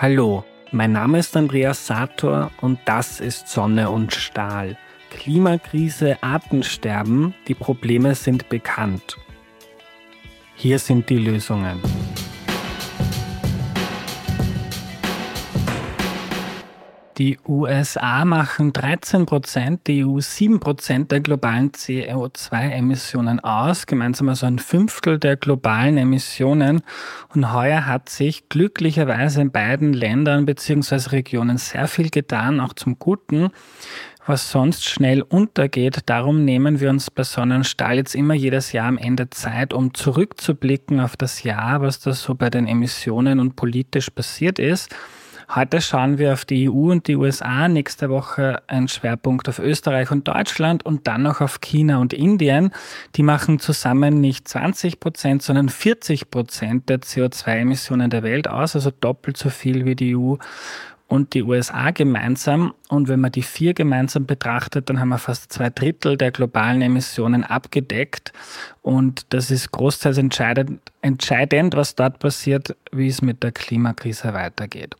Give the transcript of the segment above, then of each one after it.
Hallo, mein Name ist Andreas Sator und das ist Sonne und Stahl. Klimakrise, Artensterben, die Probleme sind bekannt. Hier sind die Lösungen. Die USA machen 13 Prozent, die EU 7 Prozent der globalen CO2-Emissionen aus, gemeinsam also ein Fünftel der globalen Emissionen. Und heuer hat sich glücklicherweise in beiden Ländern bzw. Regionen sehr viel getan, auch zum Guten was sonst schnell untergeht. Darum nehmen wir uns bei Sonnenstahl jetzt immer jedes Jahr am Ende Zeit, um zurückzublicken auf das Jahr, was da so bei den Emissionen und politisch passiert ist. Heute schauen wir auf die EU und die USA, nächste Woche ein Schwerpunkt auf Österreich und Deutschland und dann noch auf China und Indien. Die machen zusammen nicht 20 Prozent, sondern 40 Prozent der CO2-Emissionen der Welt aus, also doppelt so viel wie die EU und die USA gemeinsam. Und wenn man die vier gemeinsam betrachtet, dann haben wir fast zwei Drittel der globalen Emissionen abgedeckt. Und das ist großteils entscheidend, entscheidend, was dort passiert, wie es mit der Klimakrise weitergeht.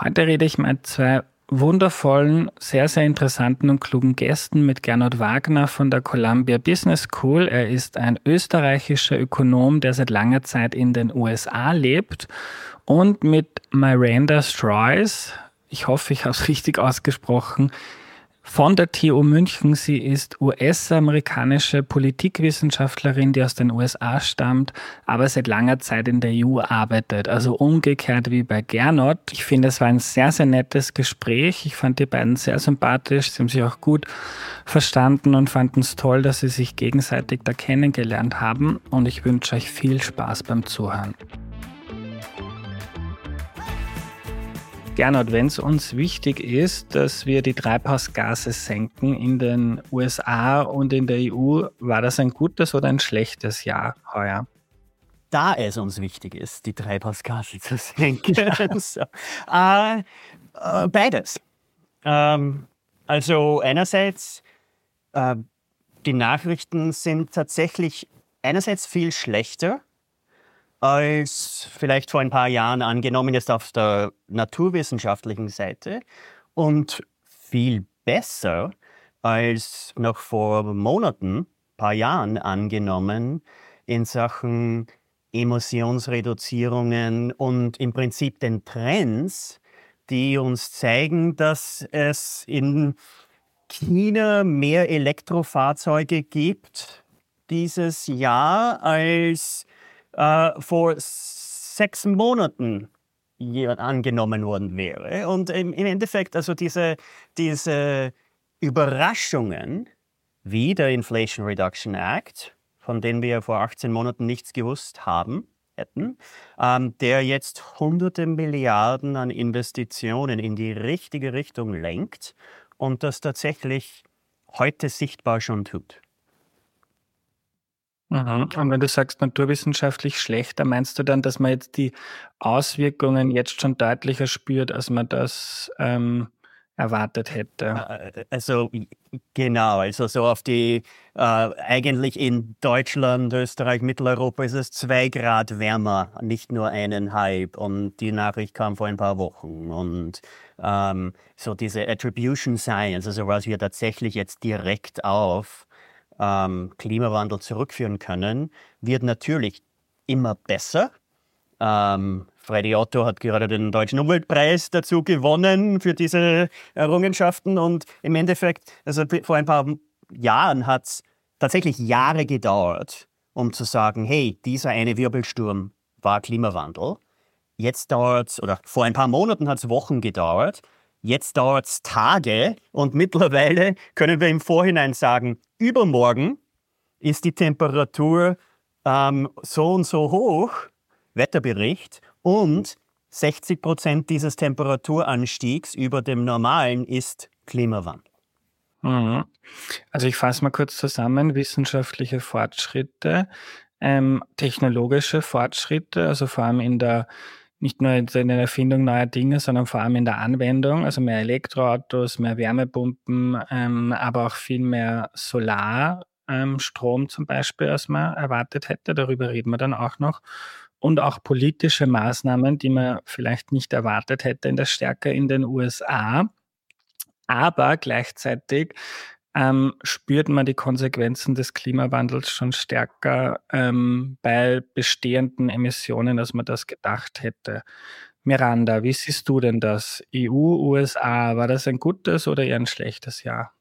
Heute rede ich mit zwei wundervollen, sehr, sehr interessanten und klugen Gästen mit Gernot Wagner von der Columbia Business School. Er ist ein österreichischer Ökonom, der seit langer Zeit in den USA lebt und mit Miranda Stroys, ich hoffe, ich habe es richtig ausgesprochen, von der TU München. Sie ist US-amerikanische Politikwissenschaftlerin, die aus den USA stammt, aber seit langer Zeit in der EU arbeitet. Also umgekehrt wie bei Gernot. Ich finde, es war ein sehr, sehr nettes Gespräch. Ich fand die beiden sehr sympathisch. Sie haben sich auch gut verstanden und fanden es toll, dass sie sich gegenseitig da kennengelernt haben. Und ich wünsche euch viel Spaß beim Zuhören. Gernot, wenn es uns wichtig ist, dass wir die Treibhausgase senken in den USA und in der EU, war das ein gutes oder ein schlechtes Jahr heuer? Da es uns wichtig ist, die Treibhausgase zu senken. so. äh, äh, beides. Ähm, also einerseits, äh, die Nachrichten sind tatsächlich einerseits viel schlechter als vielleicht vor ein paar Jahren angenommen ist auf der naturwissenschaftlichen Seite und viel besser als noch vor Monaten, paar Jahren angenommen in Sachen Emissionsreduzierungen und im Prinzip den Trends, die uns zeigen, dass es in China mehr Elektrofahrzeuge gibt dieses Jahr als äh, vor sechs Monaten angenommen worden wäre. Und im, Endeffekt, also diese, diese Überraschungen wie der Inflation Reduction Act, von denen wir vor 18 Monaten nichts gewusst haben, hätten, ähm, der jetzt hunderte Milliarden an Investitionen in die richtige Richtung lenkt und das tatsächlich heute sichtbar schon tut. Mhm. Und wenn du sagst naturwissenschaftlich schlechter, meinst du dann, dass man jetzt die Auswirkungen jetzt schon deutlicher spürt, als man das ähm, erwartet hätte? Äh, also genau, also so auf die, äh, eigentlich in Deutschland, Österreich, Mitteleuropa ist es zwei Grad wärmer, nicht nur eineinhalb. Und die Nachricht kam vor ein paar Wochen. Und ähm, so diese Attribution Science, also was wir tatsächlich jetzt direkt auf ähm, Klimawandel zurückführen können, wird natürlich immer besser. Ähm, Freddy Otto hat gerade den Deutschen Umweltpreis dazu gewonnen für diese Errungenschaften und im Endeffekt, also vor ein paar Jahren hat es tatsächlich Jahre gedauert, um zu sagen, hey, dieser eine Wirbelsturm war Klimawandel. Jetzt dauert es, oder vor ein paar Monaten hat es Wochen gedauert. Jetzt dauert es Tage und mittlerweile können wir im Vorhinein sagen, übermorgen ist die Temperatur ähm, so und so hoch, Wetterbericht, und 60 Prozent dieses Temperaturanstiegs über dem normalen ist Klimawandel. Mhm. Also ich fasse mal kurz zusammen, wissenschaftliche Fortschritte, ähm, technologische Fortschritte, also vor allem in der nicht nur in der Erfindung neuer Dinge, sondern vor allem in der Anwendung, also mehr Elektroautos, mehr Wärmepumpen, ähm, aber auch viel mehr Solarstrom ähm, zum Beispiel, als man erwartet hätte. Darüber reden wir dann auch noch. und auch politische Maßnahmen, die man vielleicht nicht erwartet hätte in der Stärke in den USA. Aber gleichzeitig ähm, spürt man die Konsequenzen des Klimawandels schon stärker ähm, bei bestehenden Emissionen, als man das gedacht hätte. Miranda, wie siehst du denn das? EU, USA, war das ein gutes oder eher ein schlechtes Jahr?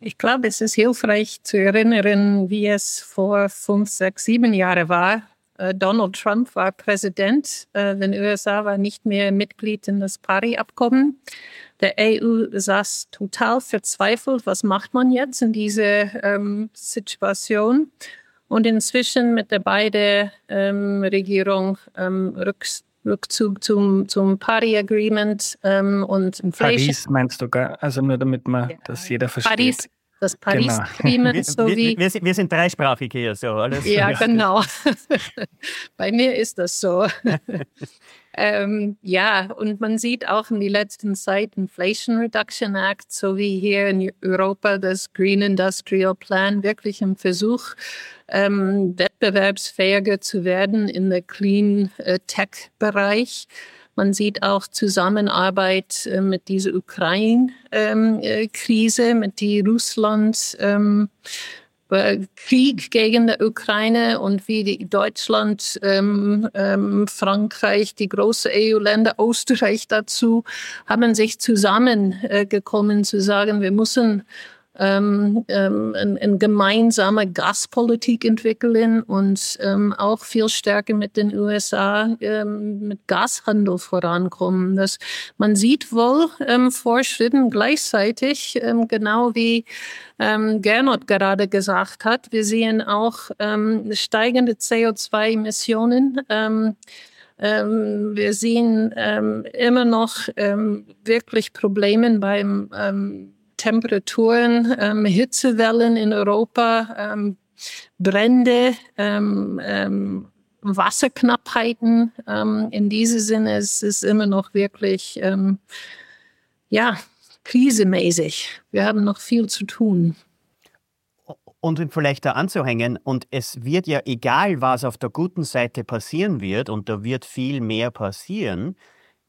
Ich glaube, es ist hilfreich zu erinnern, wie es vor fünf, sechs, sieben Jahren war. Äh, Donald Trump war Präsident. Äh, den USA war nicht mehr Mitglied in das Paris-Abkommen. Der EU saß total verzweifelt. Was macht man jetzt in dieser ähm, Situation? Und inzwischen mit der beiden ähm, Regierung ähm, Rückzug zum, zum Paris-Agreement ähm, und Inflation. Paris meinst du, gar? also nur damit man ja. das jeder versteht. Paris, das Paris-Agreement genau. sowie... Wir, wir, wir, sind dreisprachig hier, so alles. Ja, genau. Bei mir ist das so. ähm, ja, und man sieht auch in der letzten Zeit Inflation Reduction Act sowie hier in Europa das Green Industrial Plan wirklich im Versuch, ähm, wettbewerbsfähiger zu werden in der Clean äh, Tech Bereich. Man sieht auch Zusammenarbeit äh, mit dieser Ukraine-Krise, ähm, äh, mit die Russland ähm, äh, Krieg gegen die Ukraine und wie die Deutschland, ähm, ähm, Frankreich, die großen EU-Länder, Österreich dazu, haben sich zusammengekommen äh, zu sagen, wir müssen ähm, ähm, eine, gemeinsame Gaspolitik entwickeln und ähm, auch viel stärker mit den USA ähm, mit Gashandel vorankommen. Das, man sieht wohl ähm, Fortschritten gleichzeitig, ähm, genau wie ähm, Gernot gerade gesagt hat. Wir sehen auch ähm, steigende CO2-Emissionen. Ähm, ähm, wir sehen ähm, immer noch ähm, wirklich Probleme beim ähm, Temperaturen, ähm, Hitzewellen in Europa, ähm, Brände, ähm, ähm Wasserknappheiten. Ähm, in diesem Sinne ist es immer noch wirklich, ähm, ja, krisemäßig. Wir haben noch viel zu tun. Und vielleicht da anzuhängen, und es wird ja egal, was auf der guten Seite passieren wird, und da wird viel mehr passieren,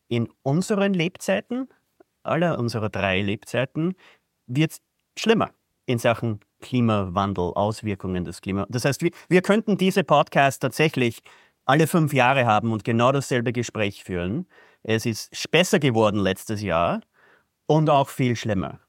in unseren Lebzeiten, aller unserer drei Lebzeiten, wird es schlimmer in Sachen Klimawandel, Auswirkungen des Klimawandels. Das heißt, wir, wir könnten diese Podcasts tatsächlich alle fünf Jahre haben und genau dasselbe Gespräch führen. Es ist besser geworden letztes Jahr und auch viel schlimmer.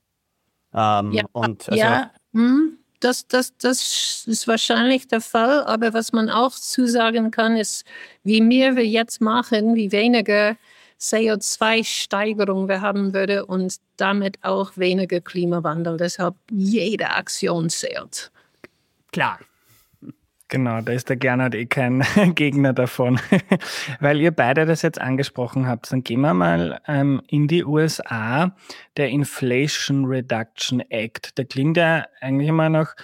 Ähm, ja, also, ja hm, das, das, das ist wahrscheinlich der Fall. Aber was man auch zusagen kann, ist, wie mehr wir jetzt machen, wie weniger CO2-Steigerung wir haben würde und damit auch weniger Klimawandel. Deshalb jede Aktion zählt. Klar. Genau, da ist der Gernot eh kein Gegner davon. Weil ihr beide das jetzt angesprochen habt, dann gehen wir mal ähm, in die USA. Der Inflation Reduction Act, der klingt ja eigentlich immer nach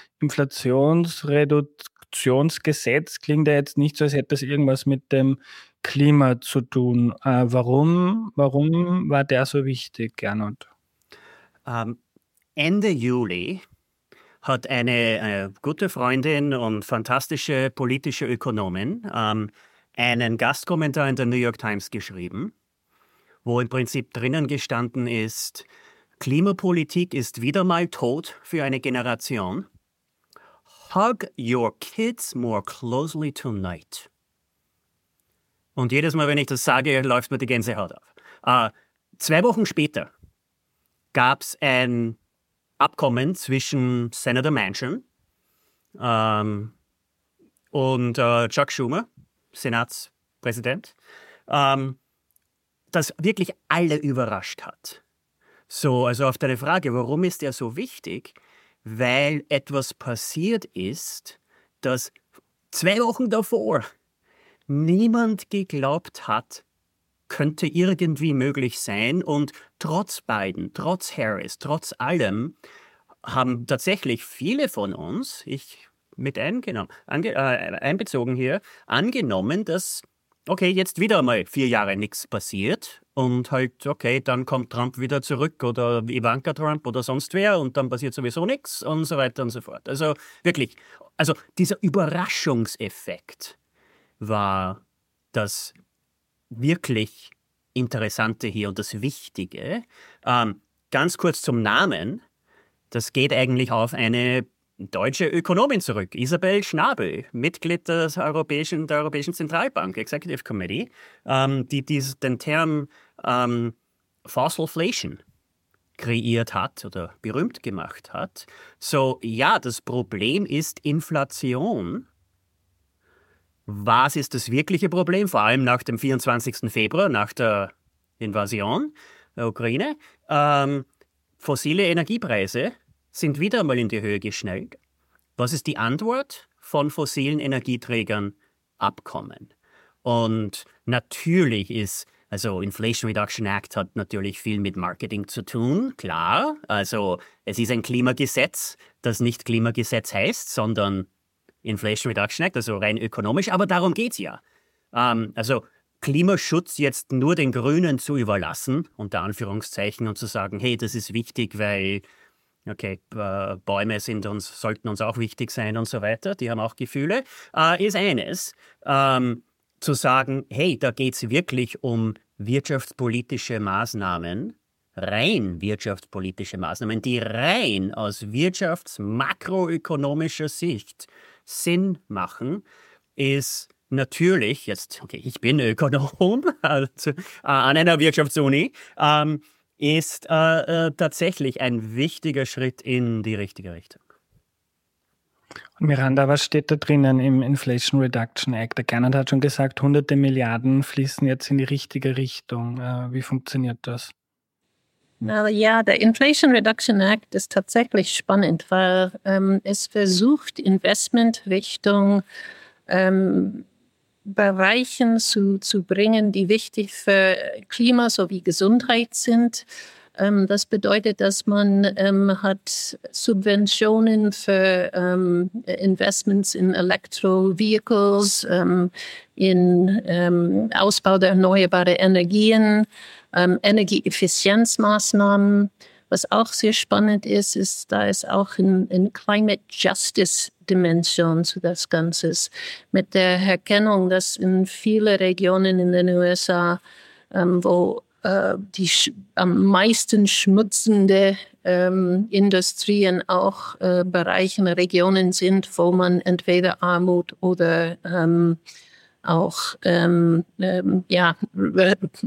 Inflationsreduktionsgesetz, klingt ja jetzt nicht so, als hätte das irgendwas mit dem Klima zu tun. Äh, warum, warum war der so wichtig, Gernot? Ähm, Ende Juli hat eine äh, gute Freundin und fantastische politische Ökonomin ähm, einen Gastkommentar in der New York Times geschrieben, wo im Prinzip drinnen gestanden ist, Klimapolitik ist wieder mal tot für eine Generation. Hug your kids more closely tonight. Und jedes Mal, wenn ich das sage, läuft mir die Gänsehaut auf. Äh, zwei Wochen später gab es ein Abkommen zwischen Senator Manchin ähm, und äh, Chuck Schumer, Senatspräsident, ähm, das wirklich alle überrascht hat. So, also auf deine Frage, warum ist der so wichtig? Weil etwas passiert ist, das zwei Wochen davor niemand geglaubt hat, könnte irgendwie möglich sein. Und trotz Biden, trotz Harris, trotz allem haben tatsächlich viele von uns, ich mit eingenommen, ange, äh, einbezogen hier, angenommen, dass, okay, jetzt wieder mal vier Jahre nichts passiert und halt, okay, dann kommt Trump wieder zurück oder Ivanka Trump oder sonst wer und dann passiert sowieso nichts und so weiter und so fort. Also wirklich, also dieser Überraschungseffekt war das wirklich Interessante hier und das Wichtige. Ähm, ganz kurz zum Namen. Das geht eigentlich auf eine deutsche Ökonomin zurück, Isabel Schnabel, Mitglied des Europäischen, der Europäischen Zentralbank, Executive Committee, ähm, die dies, den Term ähm, Fossilflation kreiert hat oder berühmt gemacht hat. So, ja, das Problem ist Inflation. Was ist das wirkliche Problem? Vor allem nach dem 24. Februar, nach der Invasion der Ukraine. Ähm, fossile Energiepreise sind wieder einmal in die Höhe geschnellt. Was ist die Antwort von fossilen Energieträgern? Abkommen. Und natürlich ist, also Inflation Reduction Act hat natürlich viel mit Marketing zu tun, klar. Also es ist ein Klimagesetz, das nicht Klimagesetz heißt, sondern Inflation Reduction Act, also rein ökonomisch, aber darum geht es ja. Ähm, also Klimaschutz jetzt nur den Grünen zu überlassen, unter Anführungszeichen, und zu sagen, hey, das ist wichtig, weil okay, äh, Bäume sind uns, sollten uns auch wichtig sein und so weiter, die haben auch Gefühle, äh, ist eines. Ähm, zu sagen, hey, da geht es wirklich um wirtschaftspolitische Maßnahmen, rein wirtschaftspolitische Maßnahmen, die rein aus wirtschafts-makroökonomischer Sicht Sinn machen, ist natürlich, jetzt, okay, ich bin Ökonom also, äh, an einer Wirtschaftsuni, ähm, ist äh, äh, tatsächlich ein wichtiger Schritt in die richtige Richtung. Und Miranda, was steht da drinnen im Inflation Reduction Act? Der Gernot hat schon gesagt, hunderte Milliarden fließen jetzt in die richtige Richtung. Äh, wie funktioniert das? Na ja, der Inflation Reduction Act ist tatsächlich spannend, weil ähm, es versucht, Investment Richtung ähm, Bereichen zu, zu bringen, die wichtig für Klima sowie Gesundheit sind. Ähm, das bedeutet, dass man ähm, hat Subventionen für ähm, Investments in Electro-Vehicles, ähm, in ähm, Ausbau der erneuerbaren Energien, ähm, Energieeffizienzmaßnahmen. Was auch sehr spannend ist, ist, da ist auch ein, ein Climate Justice Dimension zu das Ganze. Mit der Erkennung, dass in viele Regionen in den USA, ähm, wo äh, die am meisten schmutzende ähm, Industrien auch äh, Bereiche, Regionen sind, wo man entweder Armut oder ähm, auch ähm, ähm, ja,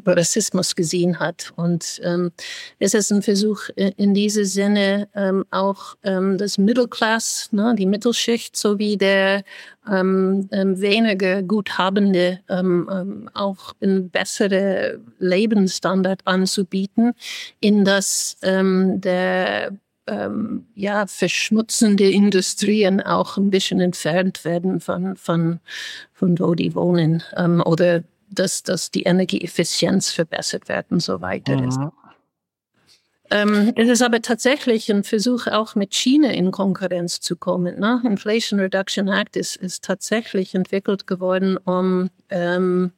Rassismus gesehen hat. Und ähm, es ist ein Versuch in diesem Sinne ähm, auch ähm, das Mittelklass, ne, die Mittelschicht sowie der ähm, ähm, weniger Guthabende ähm, ähm, auch ein bessere Lebensstandard anzubieten, in das ähm, der ähm, ja, verschmutzende Industrien auch ein bisschen entfernt werden von, von, von wo die wohnen ähm, oder dass, dass die Energieeffizienz verbessert werden und so weiter. Mhm. Ähm, es ist aber tatsächlich ein Versuch, auch mit China in Konkurrenz zu kommen. Ne? Inflation Reduction Act ist, ist tatsächlich entwickelt geworden, um ähm,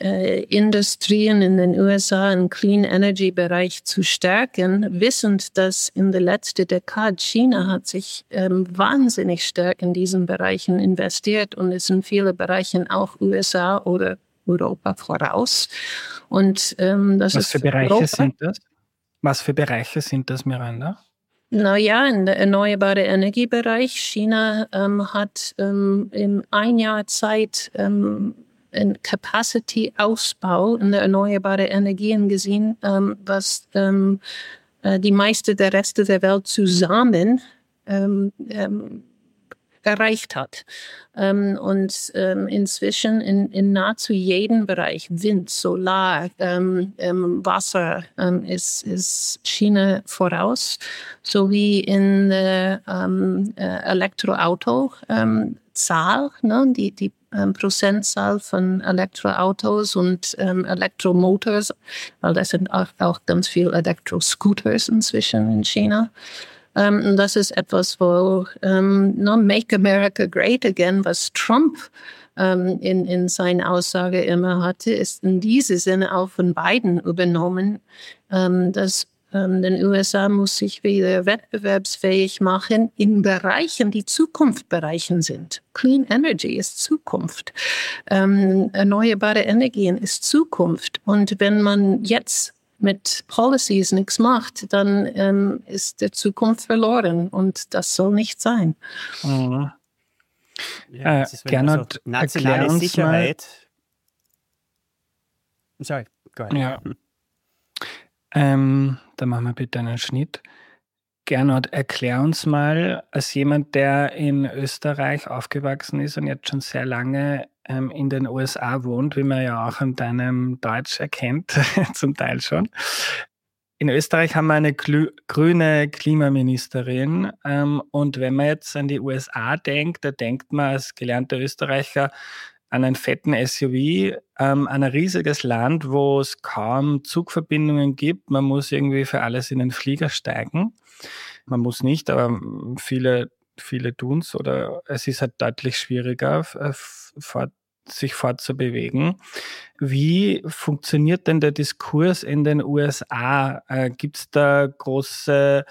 äh, Industrien in den USA im Clean Energy Bereich zu stärken, wissend, dass in der letzten Dekade China hat sich ähm, wahnsinnig stark in diesen Bereichen investiert und es in vielen Bereichen auch USA oder Europa voraus. Und ähm, das Was ist für Bereiche Europa. sind das? Was für Bereiche sind das, Miranda? Naja, in der erneuerbaren Energiebereich. China ähm, hat ähm, in ein Jahr Zeit ähm, Capacity-Ausbau in der erneuerbaren Energien gesehen, ähm, was ähm, äh, die meiste der Reste der Welt zusammen ähm, ähm erreicht hat. Ähm, und ähm, inzwischen in, in nahezu jedem Bereich, Wind, Solar, Wasser, ist, ist China voraus, sowie in äh, Elektroauto. Zahl, ne, die, die ähm, Prozentzahl von Elektroautos und ähm, Elektromotors, weil das sind auch, auch ganz viele Elektroscooters inzwischen in China. Ähm, das ist etwas, wo ähm, no, Make America Great Again, was Trump um, ähm, in, in seiner Aussage immer hatte, ist in diesem Sinne auch von beiden übernommen, dass Ähm, den USA muss sich wieder wettbewerbsfähig machen in Bereichen, die Zukunftsbereichen sind. Clean Energy ist Zukunft. Ähm, erneuerbare Energien ist Zukunft. Und wenn man jetzt mit Policies nichts macht, dann ähm, ist der Zukunft verloren und das soll nicht sein. Mhm. Ja, äh, Gernot, nationale Sicherheit. Mal. Sorry, go ahead. Ja. Ähm, da machen wir bitte einen Schnitt. Gernot, erklär uns mal, als jemand, der in Österreich aufgewachsen ist und jetzt schon sehr lange ähm, in den USA wohnt, wie man ja auch an deinem Deutsch erkennt, zum Teil schon. In Österreich haben wir eine grüne Klimaministerin. Ähm, und wenn man jetzt an die USA denkt, da denkt man als gelernter Österreicher an einen fetten SUV, ähm, an ein riesiges Land, wo es kaum Zugverbindungen gibt. Man muss irgendwie für alles in den Flieger steigen. Man muss nicht, aber viele, viele tun es oder es ist halt deutlich schwieriger, fort, sich fortzubewegen. Wie funktioniert denn der Diskurs in den USA? Äh, Gibt es da große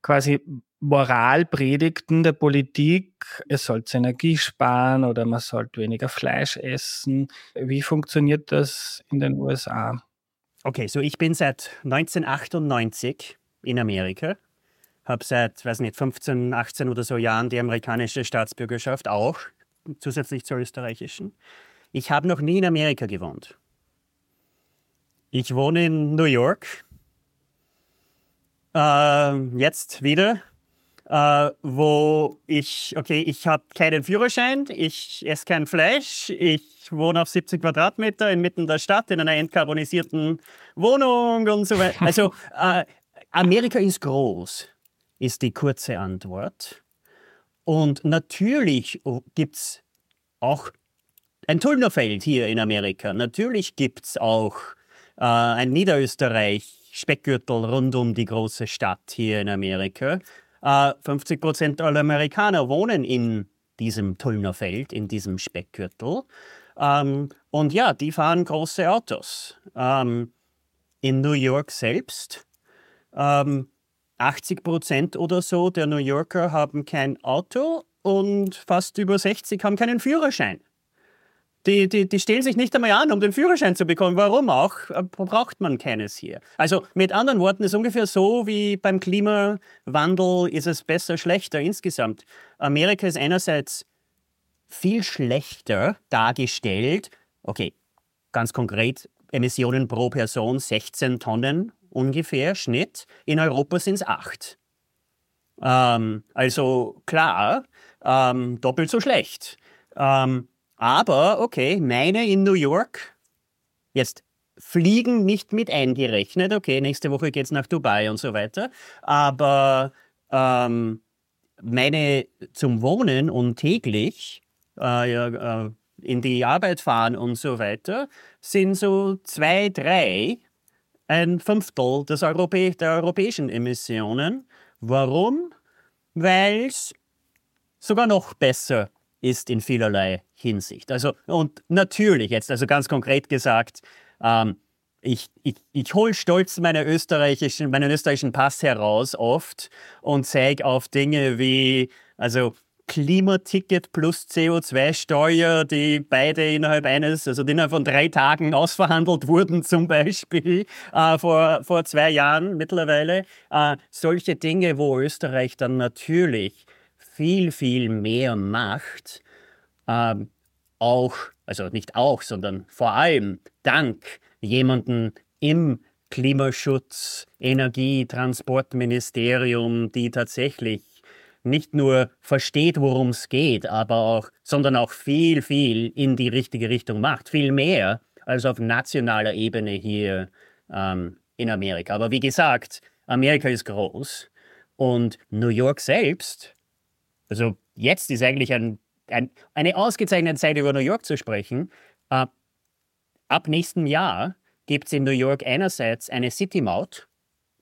quasi Moralpredigten der Politik, es sollte Energie sparen oder man sollte weniger Fleisch essen. Wie funktioniert das in den USA? Okay, so ich bin seit 1998 in Amerika, habe seit, weiß nicht, 15, 18 oder so Jahren die amerikanische Staatsbürgerschaft auch, zusätzlich zur österreichischen. Ich habe noch nie in Amerika gewohnt. Ich wohne in New York. Äh, jetzt wieder äh, wo ich, okay, ich habe keinen Führerschein, ich esse kein Fleisch, ich wohne auf 70 Quadratmeter inmitten der Stadt in einer entkarbonisierten Wohnung und so weiter. Also äh, Amerika ist groß, ist die kurze Antwort. Und natürlich gibt es auch ein Tullnerfeld hier in Amerika. Natürlich gibt es auch äh, ein Niederösterreich, Speckgürtel rund um die große Stadt hier in Amerika. 50 äh, Prozent aller Amerikaner wohnen in diesem Tullnerfeld, in diesem Speckgürtel. Ähm, und ja, die fahren große Autos. Ähm, in New York selbst, ähm, 80 Prozent oder so der New Yorker haben kein Auto und fast über 60 haben keinen Führerschein. Die, die, die stellen sich nicht einmal an, um den Führerschein zu bekommen. Warum auch? Äh, braucht man keines hier. Also mit anderen Worten, ist ungefähr so wie beim Klimawandel ist es besser, schlechter insgesamt. Amerika ist einerseits viel schlechter dargestellt. Okay, ganz konkret, Emissionen pro Person 16 Tonnen ungefähr Schnitt. In Europa sind es 8. Ähm, also klar, ähm, doppelt so schlecht. Ähm, aber okay, meine in New York, jetzt Fliegen nicht mit eingerechnet. Okay, nächste Woche geht es nach Dubai und so weiter. Aber ähm, meine zum Wohnen und täglich äh, äh, in die Arbeit fahren und so weiter sind so zwei, drei, ein Fünftel des Europä der europäischen Emissionen. Warum? Weil es sogar noch besser ist in vielerlei Hinsicht. Also, und natürlich jetzt, also ganz konkret gesagt, ähm, ich, ich, ich hole stolz meine österreichischen, meinen österreichischen Pass heraus oft und zeige auf Dinge wie, also Klimaticket plus CO2-Steuer, die beide innerhalb eines, also innerhalb von drei Tagen ausverhandelt wurden, zum Beispiel äh, vor, vor zwei Jahren mittlerweile. Äh, solche Dinge, wo Österreich dann natürlich viel, viel mehr macht, ähm, auch, also nicht auch, sondern vor allem dank jemanden im Klimaschutz, Energie, Transportministerium, die tatsächlich nicht nur versteht, worum es geht, aber auch, sondern auch viel, viel in die richtige Richtung macht. Viel mehr als auf nationaler Ebene hier ähm, in Amerika. Aber wie gesagt, Amerika ist groß und New York selbst also jetzt ist eigentlich ein, ein, eine ausgezeichnete Zeit, über New York zu sprechen. Äh, ab nächstem Jahr gibt es in New York einerseits eine City-Maut,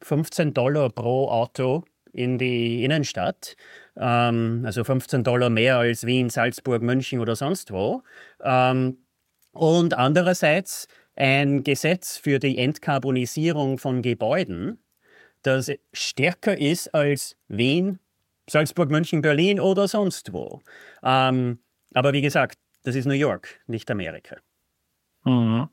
15 Dollar pro Auto in die Innenstadt, ähm, also 15 Dollar mehr als Wien, Salzburg, München oder sonst wo. Ähm, und andererseits ein Gesetz für die Entkarbonisierung von Gebäuden, das stärker ist als Wien, Salzburg, München, Berlin oder sonst wo. Ähm, aber wie gesagt, das ist New York, nicht Amerika. Mhm.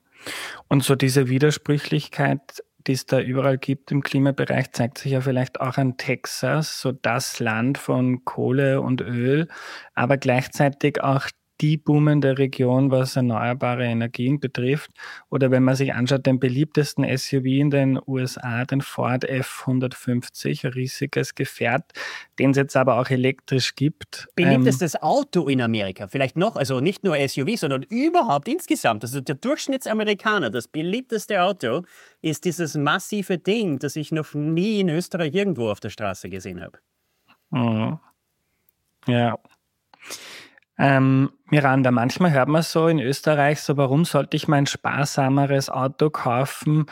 Und so diese Widersprüchlichkeit, die es da überall gibt im Klimabereich, zeigt sich ja vielleicht auch an Texas, so das Land von Kohle und Öl, aber gleichzeitig auch die boomende Region, was erneuerbare Energien betrifft. Oder wenn man sich anschaut, den beliebtesten SUV in den USA, den Ford F150, ein riesiges Gefährt, den es jetzt aber auch elektrisch gibt. Beliebtestes ähm, Auto in Amerika, vielleicht noch, also nicht nur SUV, sondern überhaupt insgesamt. Also der Durchschnittsamerikaner, das beliebteste Auto ist dieses massive Ding, das ich noch nie in Österreich irgendwo auf der Straße gesehen habe. Mhm. Ja. Ähm, Miranda, manchmal hört man so in Österreich so, warum sollte ich mein sparsameres Auto kaufen?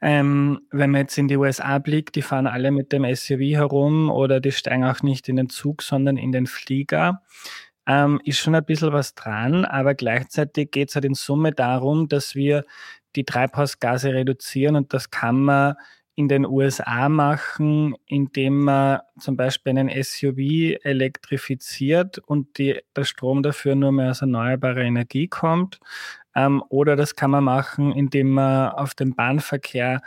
Ähm, wenn man jetzt in die USA blickt, die fahren alle mit dem SUV herum oder die steigen auch nicht in den Zug, sondern in den Flieger. Ähm, ist schon ein bisschen was dran, aber gleichzeitig geht es halt in Summe darum, dass wir die Treibhausgase reduzieren und das kann man in den USA machen, indem man zum Beispiel einen SUV elektrifiziert und die, der Strom dafür nur mehr aus erneuerbarer Energie kommt. Ähm, oder das kann man machen, indem man auf den Bahnverkehr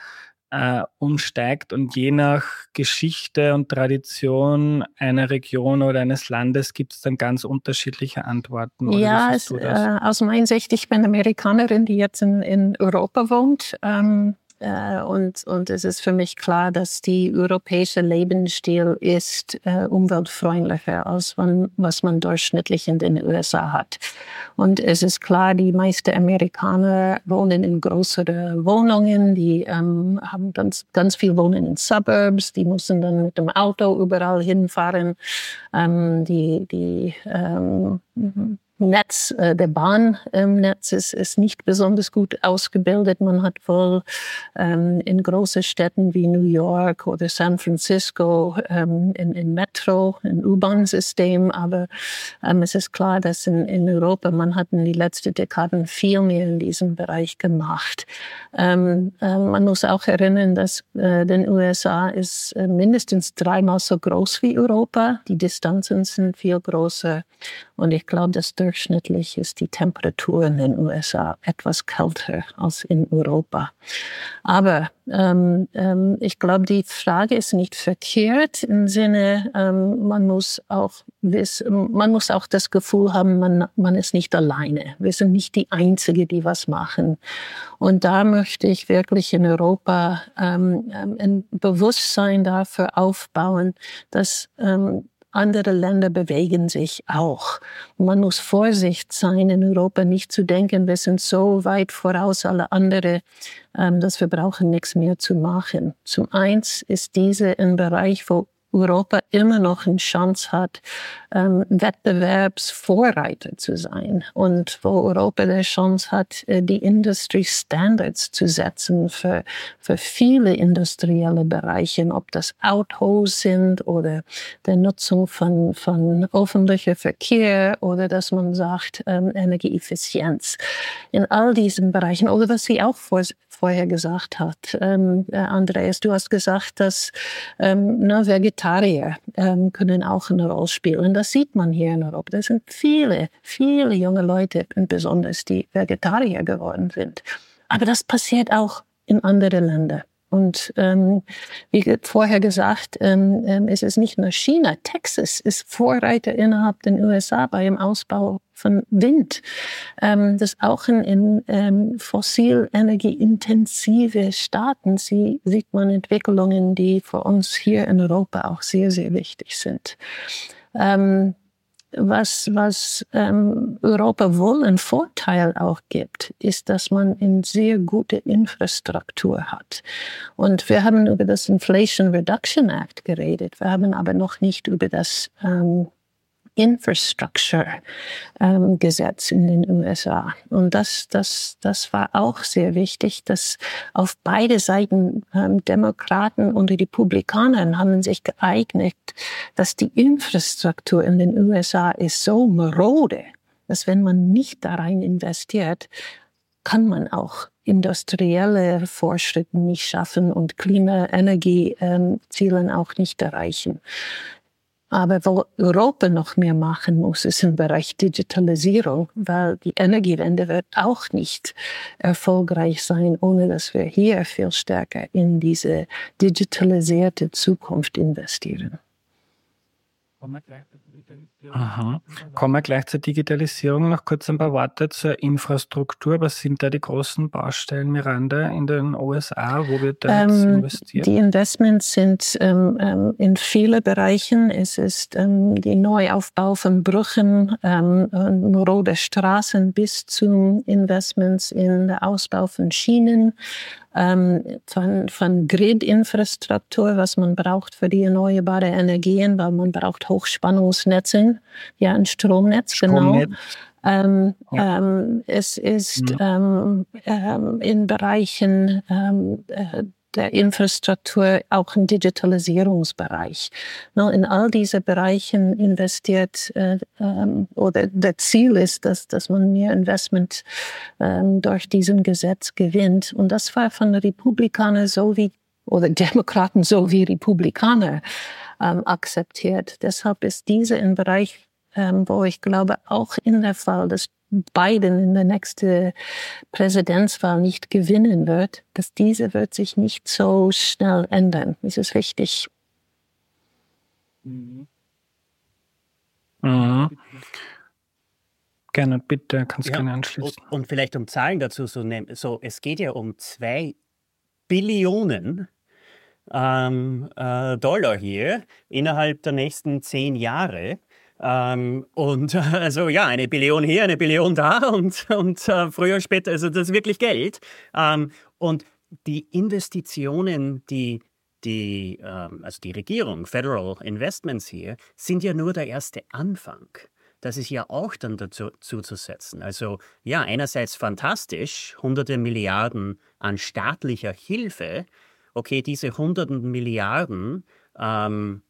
äh, umsteigt und je nach Geschichte und Tradition einer Region oder eines Landes gibt es dann ganz unterschiedliche Antworten. Oder ja, es, äh, aus meiner Sicht, ich bin Amerikanerin, die jetzt in, in Europa wohnt. Ähm, äh, und, und es ist für mich klar, dass die europäische Lebensstil ist äh, umweltfreundlicher als man, was man durchschnittlich in den USA hat. Und es ist klar, die meisten Amerikaner wohnen in größeren Wohnungen, die ähm, haben ganz, ganz viel Wohnen in Suburbs, die müssen dann mit dem Auto überall hinfahren. Ähm, die, die ähm, Netz, äh, der Bahnnetz ist, ist nicht besonders gut ausgebildet. Man hat wohl ähm, in großen Städten wie New York oder San Francisco ähm, in, in Metro, ein U-Bahn-System, aber ähm, es ist klar, dass in, in Europa man hat in die letzten Dekaden viel mehr in diesem Bereich gemacht. Ähm, äh, man muss auch erinnern, dass äh, den USA ist äh, mindestens dreimal so groß wie Europa. Die Distanzen sind viel größer und ich glaube, dass durchschnittlich ist die Temperatur in den USA etwas kälter als in Europa. Aber ähm, ähm, ich glaube, die Frage ist nicht verkehrt im Sinne, ähm, man muss auch wissen, man muss auch das Gefühl haben, man, man ist nicht alleine. Wir sind nicht die Einzige, die was machen. Und da möchte ich wirklich in Europa ähm, ähm ein Bewusstsein dafür aufbauen, dass ähm, andere Länder bewegen sich auch. man muss Vorsicht sein, in Europa nicht zu denken, wir sind so weit voraus alle andere, ähm, dass wir brauchen nichts mehr zu machen. Zum eins ist diese ein Bereich, wo Europa immer noch eine Chance hat, ähm, Wettbewerbsvorreiter zu sein und wo Europa die Chance hat, äh, die Industry Standards zu setzen für, für viele industrielle Bereiche, ob das Autos sind oder der Nutzung von, von öffentlicher Verkehr oder dass man sagt, ähm, Energieeffizienz. In all diesen Bereichen oder was Sie auch vor, vorher gesagt hat, ähm, äh, Andreas, du hast gesagt, dass ähm, na, Vegetarier ähm, können auch eine Rolle spielen. Das sieht man hier in Europa. Das sind viele, viele junge Leute, besonders die Vegetarier geworden sind. Aber das passiert auch in anderen Ländern. Und ähm, wie vorher gesagt, ähm, ähm, es ist nicht nur China. Texas ist Vorreiter innerhalb den USA beim Ausbau von Wind. Ähm, das auch in, in ähm, fossilenergieintensive Staaten sie, sieht man Entwicklungen, die für uns hier in Europa auch sehr, sehr wichtig sind. Ähm, was, was ähm, Europa wohl einen Vorteil auch gibt, ist, dass man eine sehr gute Infrastruktur hat. Und wir haben über das Inflation Reduction Act geredet. Wir haben aber noch nicht über das ähm, Infrastructure ähm, Gesetz in den USA. Und das, das, das war auch sehr wichtig, dass auf beide Seiten ähm, Demokraten und Republikaner haben sich geeignet, dass die Infrastruktur in den USA ist so marode, dass wenn man nicht da rein investiert, kann man auch industrielle Fortschritte nicht schaffen und Klimaenergiezielen auch nicht erreichen. Aber wo Europa noch mehr machen muss, ist im Bereich Digitalisierung, weil die Energiewende wird auch nicht erfolgreich sein, ohne dass wir hier viel stärker in diese digitalisierte Zukunft investieren. Aha. Kommen wir gleich zur Digitalisierung. Noch kurz ein paar Worte zur Infrastruktur. Was sind da die großen Baustellen, Miranda, in den USA? Wo wird da jetzt ähm, investiert? Die Investments sind ähm, ähm, in vielen Bereichen. Es ist ähm, die Neuaufbau von Brücken, ähm, rote Straßen bis zu Investments in den Ausbau von Schienen, ähm, von, von Grid-Infrastruktur, was man braucht für die erneuerbare Energien, weil man braucht Hochspannungsnetze, ja, ein Stromnetz, Stromnetz. genau. Ähm, ja. ähm, es ist ja. ähm, ähm in Bereichen ähm, äh, der Infrastruktur auch im Digitalisierungsbereich. In all diese Bereichen investiert äh, ähm, oder der Ziel ist, dass, dass man mehr Investment ähm, durch diesen Gesetz gewinnt. Und das war von Republikanern so wie oder Demokraten so wie Republikaner ähm, akzeptiert. Deshalb ist diese ein Bereich, ähm, wo ich glaube, auch in der Fall des Biden in der nächsten Präsidentswahl nicht gewinnen wird, dass diese wird sich nicht so schnell ändern. Das ist wichtig. Mhm. Mhm. Gerne, bitte, kannst ja, gerne anschließen. Und, und, vielleicht um Zahlen dazu zu nehmen, so, es geht ja um zwei Billionen ähm, äh, Dollar hier innerhalb der nächsten zehn Jahre. Ähm, und also ja, eine Billion hier, eine Billion da und, und äh, früher, später, also das ist wirklich Geld. Ähm, und die Investitionen, die die, ähm, also die Regierung, Federal Investments hier, sind ja nur der erste Anfang. Das ist ja auch dann dazu zuzusetzen. Also ja, einerseits fantastisch, hunderte Milliarden an staatlicher Hilfe. Okay, diese hunderten Milliarden ähm,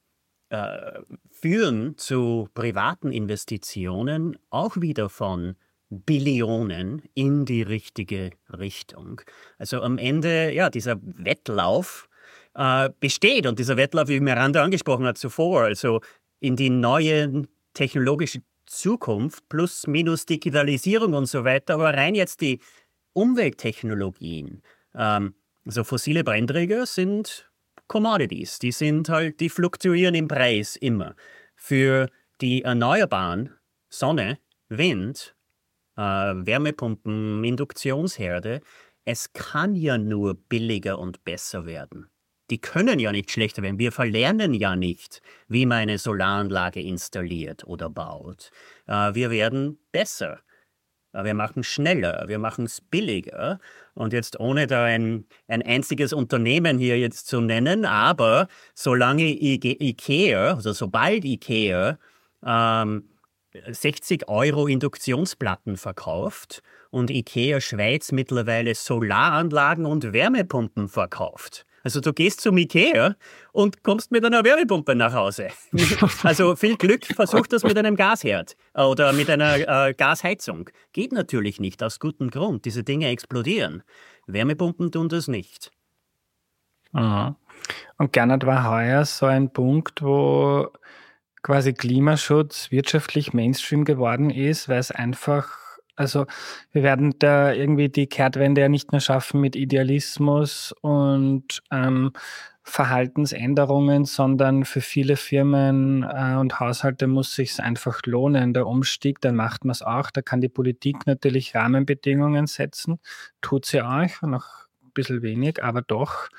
äh, führen zu privaten Investitionen auch wieder von Billionen in die richtige Richtung. Also am Ende, ja, dieser Wettlauf äh, besteht und dieser Wettlauf, wie Miranda angesprochen hat zuvor, also in die neue technologische Zukunft plus minus Digitalisierung und so weiter, aber rein jetzt die Umwelttechnologien, ähm, also fossile Brennträger sind Commodities. Die sind halt, die fluktuieren im Preis immer. Für die Erneuerbaren, Sonne, Wind, äh, Wärmepumpen, Induktionsherde, es kann ja nur billiger und besser werden. Die können ja nicht schlechter werden. Wir verlernen ja nicht, wie man eine Solaranlage installiert oder baut. Äh, wir werden besser. Wir machen schneller, wir machen es billiger. Und jetzt ohne da ein, ein einziges Unternehmen hier jetzt zu nennen, aber solange IKEA, also sobald IKEA ähm, 60 Euro Induktionsplatten verkauft und IKEA Schweiz mittlerweile Solaranlagen und Wärmepumpen verkauft, also du gehst zum Ikea und kommst mit einer Wärmepumpe nach Hause. also viel Glück, versuch das mit einem Gasherd oder mit einer äh, Gasheizung. Geht natürlich nicht, aus gutem Grund. Diese Dinge explodieren. Wärmepumpen tun das nicht. Aha. Und Gernot war heuer so ein Punkt, wo quasi Klimaschutz wirtschaftlich Mainstream geworden ist, weil es einfach also wir werden da irgendwie die Kehrtwende ja nicht mehr schaffen mit Idealismus und ähm, Verhaltensänderungen, sondern für viele Firmen äh, und Haushalte muss sich einfach lohnen, der Umstieg, dann macht man es auch. Da kann die Politik natürlich Rahmenbedingungen setzen, tut sie auch, noch ein bisschen wenig, aber doch.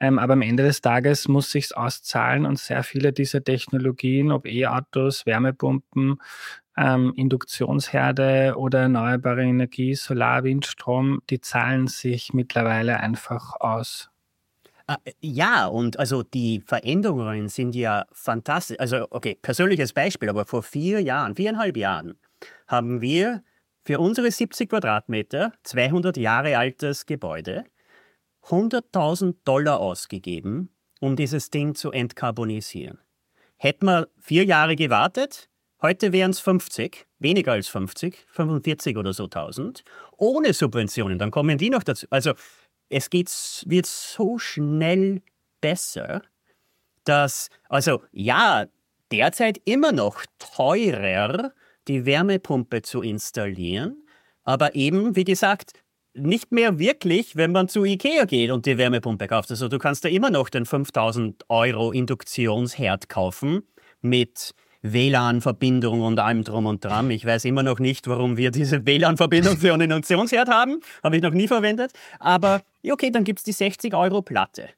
Ähm, aber am Ende des Tages muss sich's auszahlen und sehr viele dieser Technologien, ob E-Autos, Wärmepumpen, ähm, Induktionsherde oder erneuerbare Energie, Solar, Windstrom, die zahlen sich mittlerweile einfach aus. Ah, ja, und also die Veränderungen sind ja fantastisch. Also, okay, persönliches Beispiel, aber vor vier Jahren, viereinhalb Jahren, haben wir für unsere 70 Quadratmeter, 200 Jahre altes Gebäude, 100.000 Dollar ausgegeben, um dieses Ding zu entkarbonisieren. Hätten wir vier Jahre gewartet, Heute wären es 50, weniger als 50, 45 oder so 1000, ohne Subventionen. Dann kommen die noch dazu. Also es geht, wird so schnell besser, dass, also ja, derzeit immer noch teurer, die Wärmepumpe zu installieren, aber eben, wie gesagt, nicht mehr wirklich, wenn man zu Ikea geht und die Wärmepumpe kauft. Also du kannst da immer noch den 5000 Euro Induktionsherd kaufen mit WLAN-Verbindung und allem drum und dran. Ich weiß immer noch nicht, warum wir diese WLAN-Verbindung für einen Induktionsherd haben. Habe ich noch nie verwendet. Aber okay, dann gibt es die 60 Euro Platte,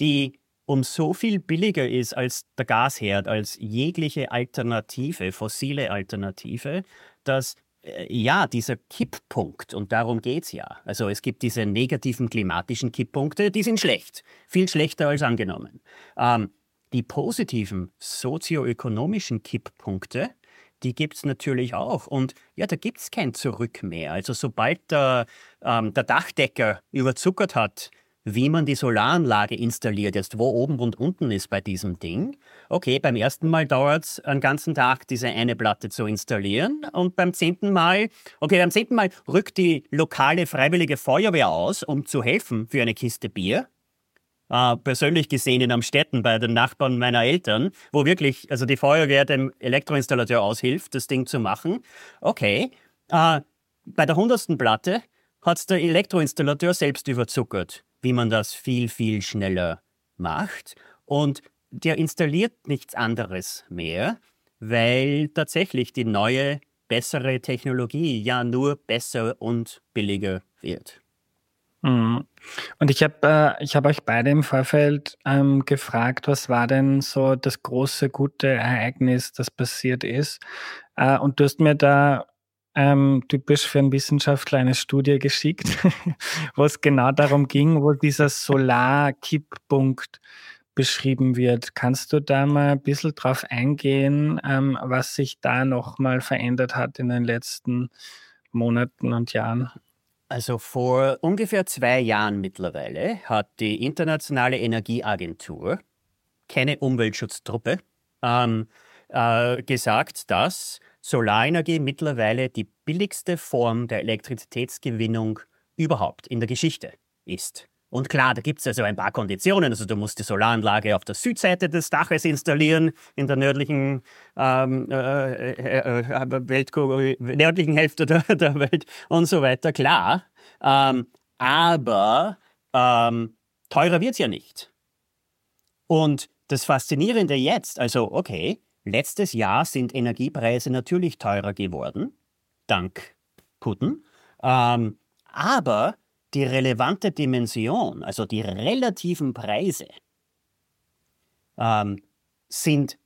die um so viel billiger ist als der Gasherd, als jegliche Alternative, fossile Alternative, dass äh, ja, dieser Kipppunkt, und darum geht es ja. Also es gibt diese negativen klimatischen Kipppunkte, die sind schlecht, viel schlechter als angenommen. Ähm, die positiven sozioökonomischen Kipppunkte, die gibt es natürlich auch. Und ja, da gibt es kein Zurück mehr. Also sobald der, ähm, der Dachdecker überzuckert hat, wie man die Solaranlage installiert, jetzt wo oben und unten ist bei diesem Ding. Okay, beim ersten Mal dauert es einen ganzen Tag, diese eine Platte zu installieren. Und beim zehnten Mal, okay, beim zehnten Mal rückt die lokale freiwillige Feuerwehr aus, um zu helfen für eine Kiste Bier. Uh, persönlich gesehen in Amstetten bei den Nachbarn meiner Eltern, wo wirklich, also die Feuerwehr dem Elektroinstallateur aushilft, das Ding zu machen. Okay, uh, bei der hundertsten Platte hat der Elektroinstallateur selbst überzuckert wie man das viel, viel schneller macht. Und der installiert nichts anderes mehr, weil tatsächlich die neue, bessere Technologie ja nur besser und billiger wird. Mhm. Und ich habe äh, hab euch beide im Vorfeld ähm, gefragt, was war denn so das große, gute Ereignis, das passiert ist? Äh, und du hast mir da ähm, typisch für einen Wissenschaftler eine Studie geschickt, wo es genau darum ging, wo dieser Solarkipppunkt beschrieben wird. Kannst du da mal ein bisschen drauf eingehen, ähm, was sich da nochmal verändert hat in den letzten Monaten und Jahren? Also vor ungefähr zwei Jahren mittlerweile hat die Internationale Energieagentur, keine Umweltschutztruppe, ähm, äh, gesagt, dass Solarenergie mittlerweile die billigste Form der Elektrizitätsgewinnung überhaupt in der Geschichte ist. Und klar, da gibt es also ein paar Konditionen. Also du musst die Solaranlage auf der Südseite des Daches installieren, in der nördlichen, ähm, äh, äh, äh, nördlichen Hälfte der, der, Welt und so weiter, klar. Ähm, aber ähm, teurer wird es ja nicht. Und das Faszinierende jetzt, also okay, Letztes Jahr sind Energiepreise natürlich teurer geworden, dank Putin. Ähm, aber die relevante Dimension, also die relativen Preise, ähm, sind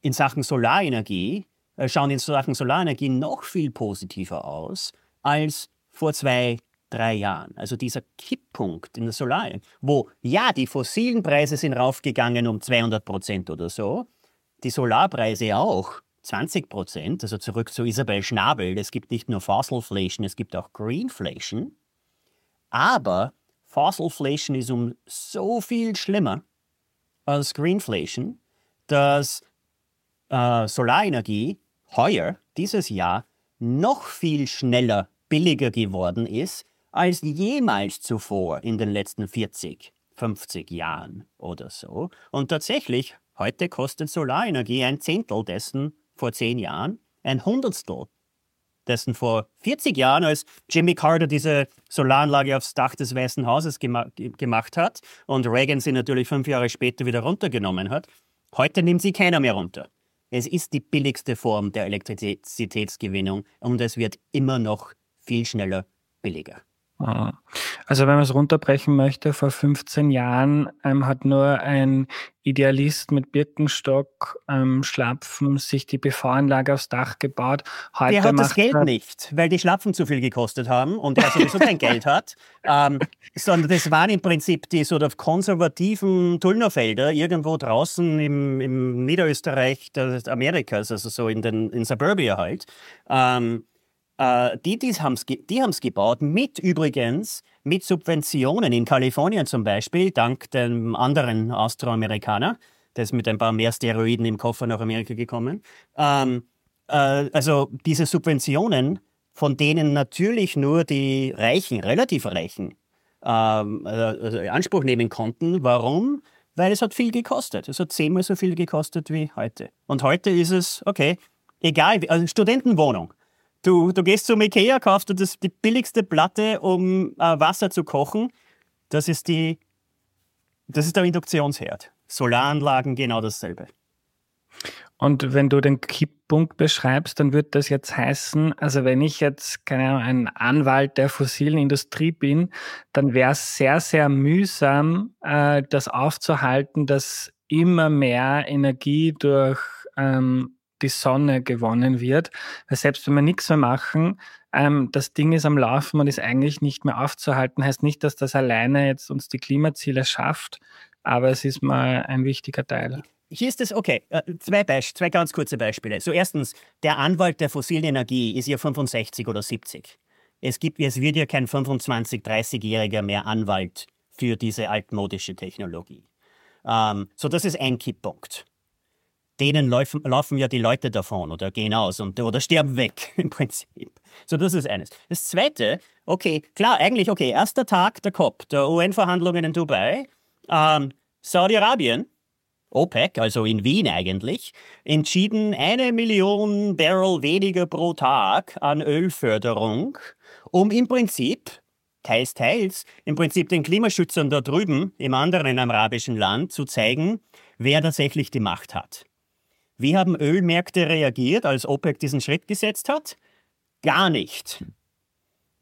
in Sachen Solarenergie, äh, schauen in Sachen Solarenergie noch viel positiver aus als vor zwei, drei Jahren. Also dieser Kipppunkt in der Solarenergie, wo ja, die fossilen Preise sind raufgegangen um 200 Prozent oder so, die Solarpreise auch. 20 Prozent, also zurück zu Isabel Schnabel. Es gibt nicht nur Fossilflation, es gibt auch Greenflation. Aber Fossilflation ist um so viel schlimmer als Greenflation, dass äh, Solarenergie heuer, dieses Jahr, noch viel schneller billiger geworden ist als jemals zuvor in den letzten 40, 50 Jahren oder so. Und tatsächlich Heute kostet Solarenergie ein Zehntel dessen vor zehn Jahren, ein Hundertstel dessen vor 40 Jahren, als Jimmy Carter diese Solaranlage aufs Dach des Weißen Hauses gema gemacht hat und Reagan sie natürlich fünf Jahre später wieder runtergenommen hat. Heute nimmt sie keiner mehr runter. Es ist die billigste Form der Elektrizitätsgewinnung und es wird immer noch viel schneller billiger. Also wenn man es runterbrechen möchte, vor 15 Jahren ähm, hat nur ein Idealist mit Birkenstock, ähm, Schlapfen sich die PV-Anlage aufs Dach gebaut. Heute der hat das Geld er nicht, weil die Schlapfen zu viel gekostet haben und er sowieso kein Geld hat, ähm, sondern das waren im Prinzip die so konservativen Tullnerfelder irgendwo draußen im, im Niederösterreich Amerikas, also so in den in Suburbia halt. Ähm, äh, die die haben es die gebaut, mit übrigens mit Subventionen in Kalifornien zum Beispiel, dank dem anderen Austroamerikaner, der ist mit ein paar mehr Steroiden im Koffer nach Amerika gekommen. Ähm, äh, also diese Subventionen, von denen natürlich nur die Reichen, relativ Reichen, ähm, also Anspruch nehmen konnten. Warum? Weil es hat viel gekostet. Es hat zehnmal so viel gekostet wie heute. Und heute ist es, okay, egal, also Studentenwohnung. Du, du gehst zum Ikea, kaufst du das, die billigste Platte, um äh, Wasser zu kochen. Das ist, die, das ist der Induktionsherd. Solaranlagen genau dasselbe. Und wenn du den Kipppunkt beschreibst, dann wird das jetzt heißen, also wenn ich jetzt, keine Ahnung, ein Anwalt der fossilen Industrie bin, dann wäre es sehr, sehr mühsam, äh, das aufzuhalten, dass immer mehr Energie durch ähm, die Sonne gewonnen wird. Weil selbst wenn wir nichts mehr machen, ähm, das Ding ist am Laufen und ist eigentlich nicht mehr aufzuhalten. Heißt nicht, dass das alleine jetzt uns die Klimaziele schafft, aber es ist mal ein wichtiger Teil. Hier ist es, okay, äh, zwei, Beisp zwei ganz kurze Beispiele. So erstens, der Anwalt der fossilen Energie ist ja 65 oder 70. Es, gibt, es wird ja kein 25-, 30-Jähriger mehr Anwalt für diese altmodische Technologie. Ähm, so, das ist ein Kipppunkt denen laufen, laufen ja die Leute davon oder gehen aus und, oder sterben weg im Prinzip. So, das ist eines. Das zweite, okay, klar, eigentlich, okay, erster Tag der COP, der UN-Verhandlungen in Dubai, ähm, Saudi-Arabien, OPEC, also in Wien eigentlich, entschieden eine Million Barrel weniger pro Tag an Ölförderung, um im Prinzip, teils, teils, im Prinzip den Klimaschützern da drüben im anderen arabischen Land zu zeigen, wer tatsächlich die Macht hat. Wie haben Ölmärkte reagiert, als OPEC diesen Schritt gesetzt hat? Gar nicht.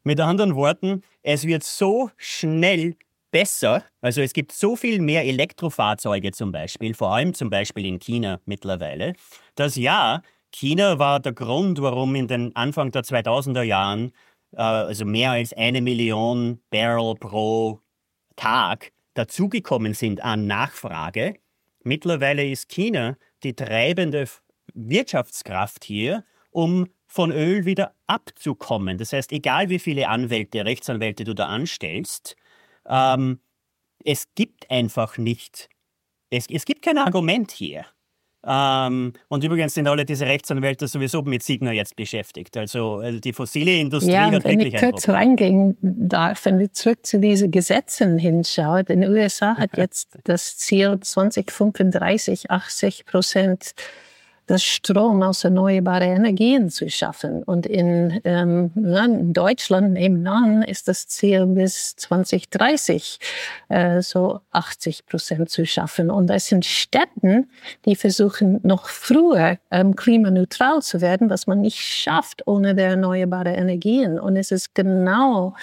Mit anderen Worten, es wird so schnell besser, also es gibt so viel mehr Elektrofahrzeuge zum Beispiel, vor allem zum Beispiel in China mittlerweile, dass ja, China war der Grund, warum in den Anfang der 2000er Jahren äh, also mehr als eine Million Barrel pro Tag dazugekommen sind an Nachfrage. Mittlerweile ist China die treibende Wirtschaftskraft hier, um von Öl wieder abzukommen. Das heißt, egal wie viele Anwälte, Rechtsanwälte du da anstellst, ähm, es gibt einfach nicht, es, es gibt kein Argument hier. Ähm, und übrigens sind alle diese Rechtsanwälte sowieso mit Signa jetzt beschäftigt. Also, also die fossile Industrie ja, hat wenn wirklich ich kurz reingehen darf, wenn wir zurück zu diesen Gesetzen hinschauen, in den USA hat jetzt das Ziel 2035 80 Prozent das Strom aus erneuerbaren Energien zu schaffen. Und in, ähm, in Deutschland nebenan ist das Ziel bis 2030 äh, so 80 Prozent zu schaffen. Und das sind Städten, die versuchen noch früher ähm, klimaneutral zu werden, was man nicht schafft ohne der erneuerbaren Energien. Und es ist genau,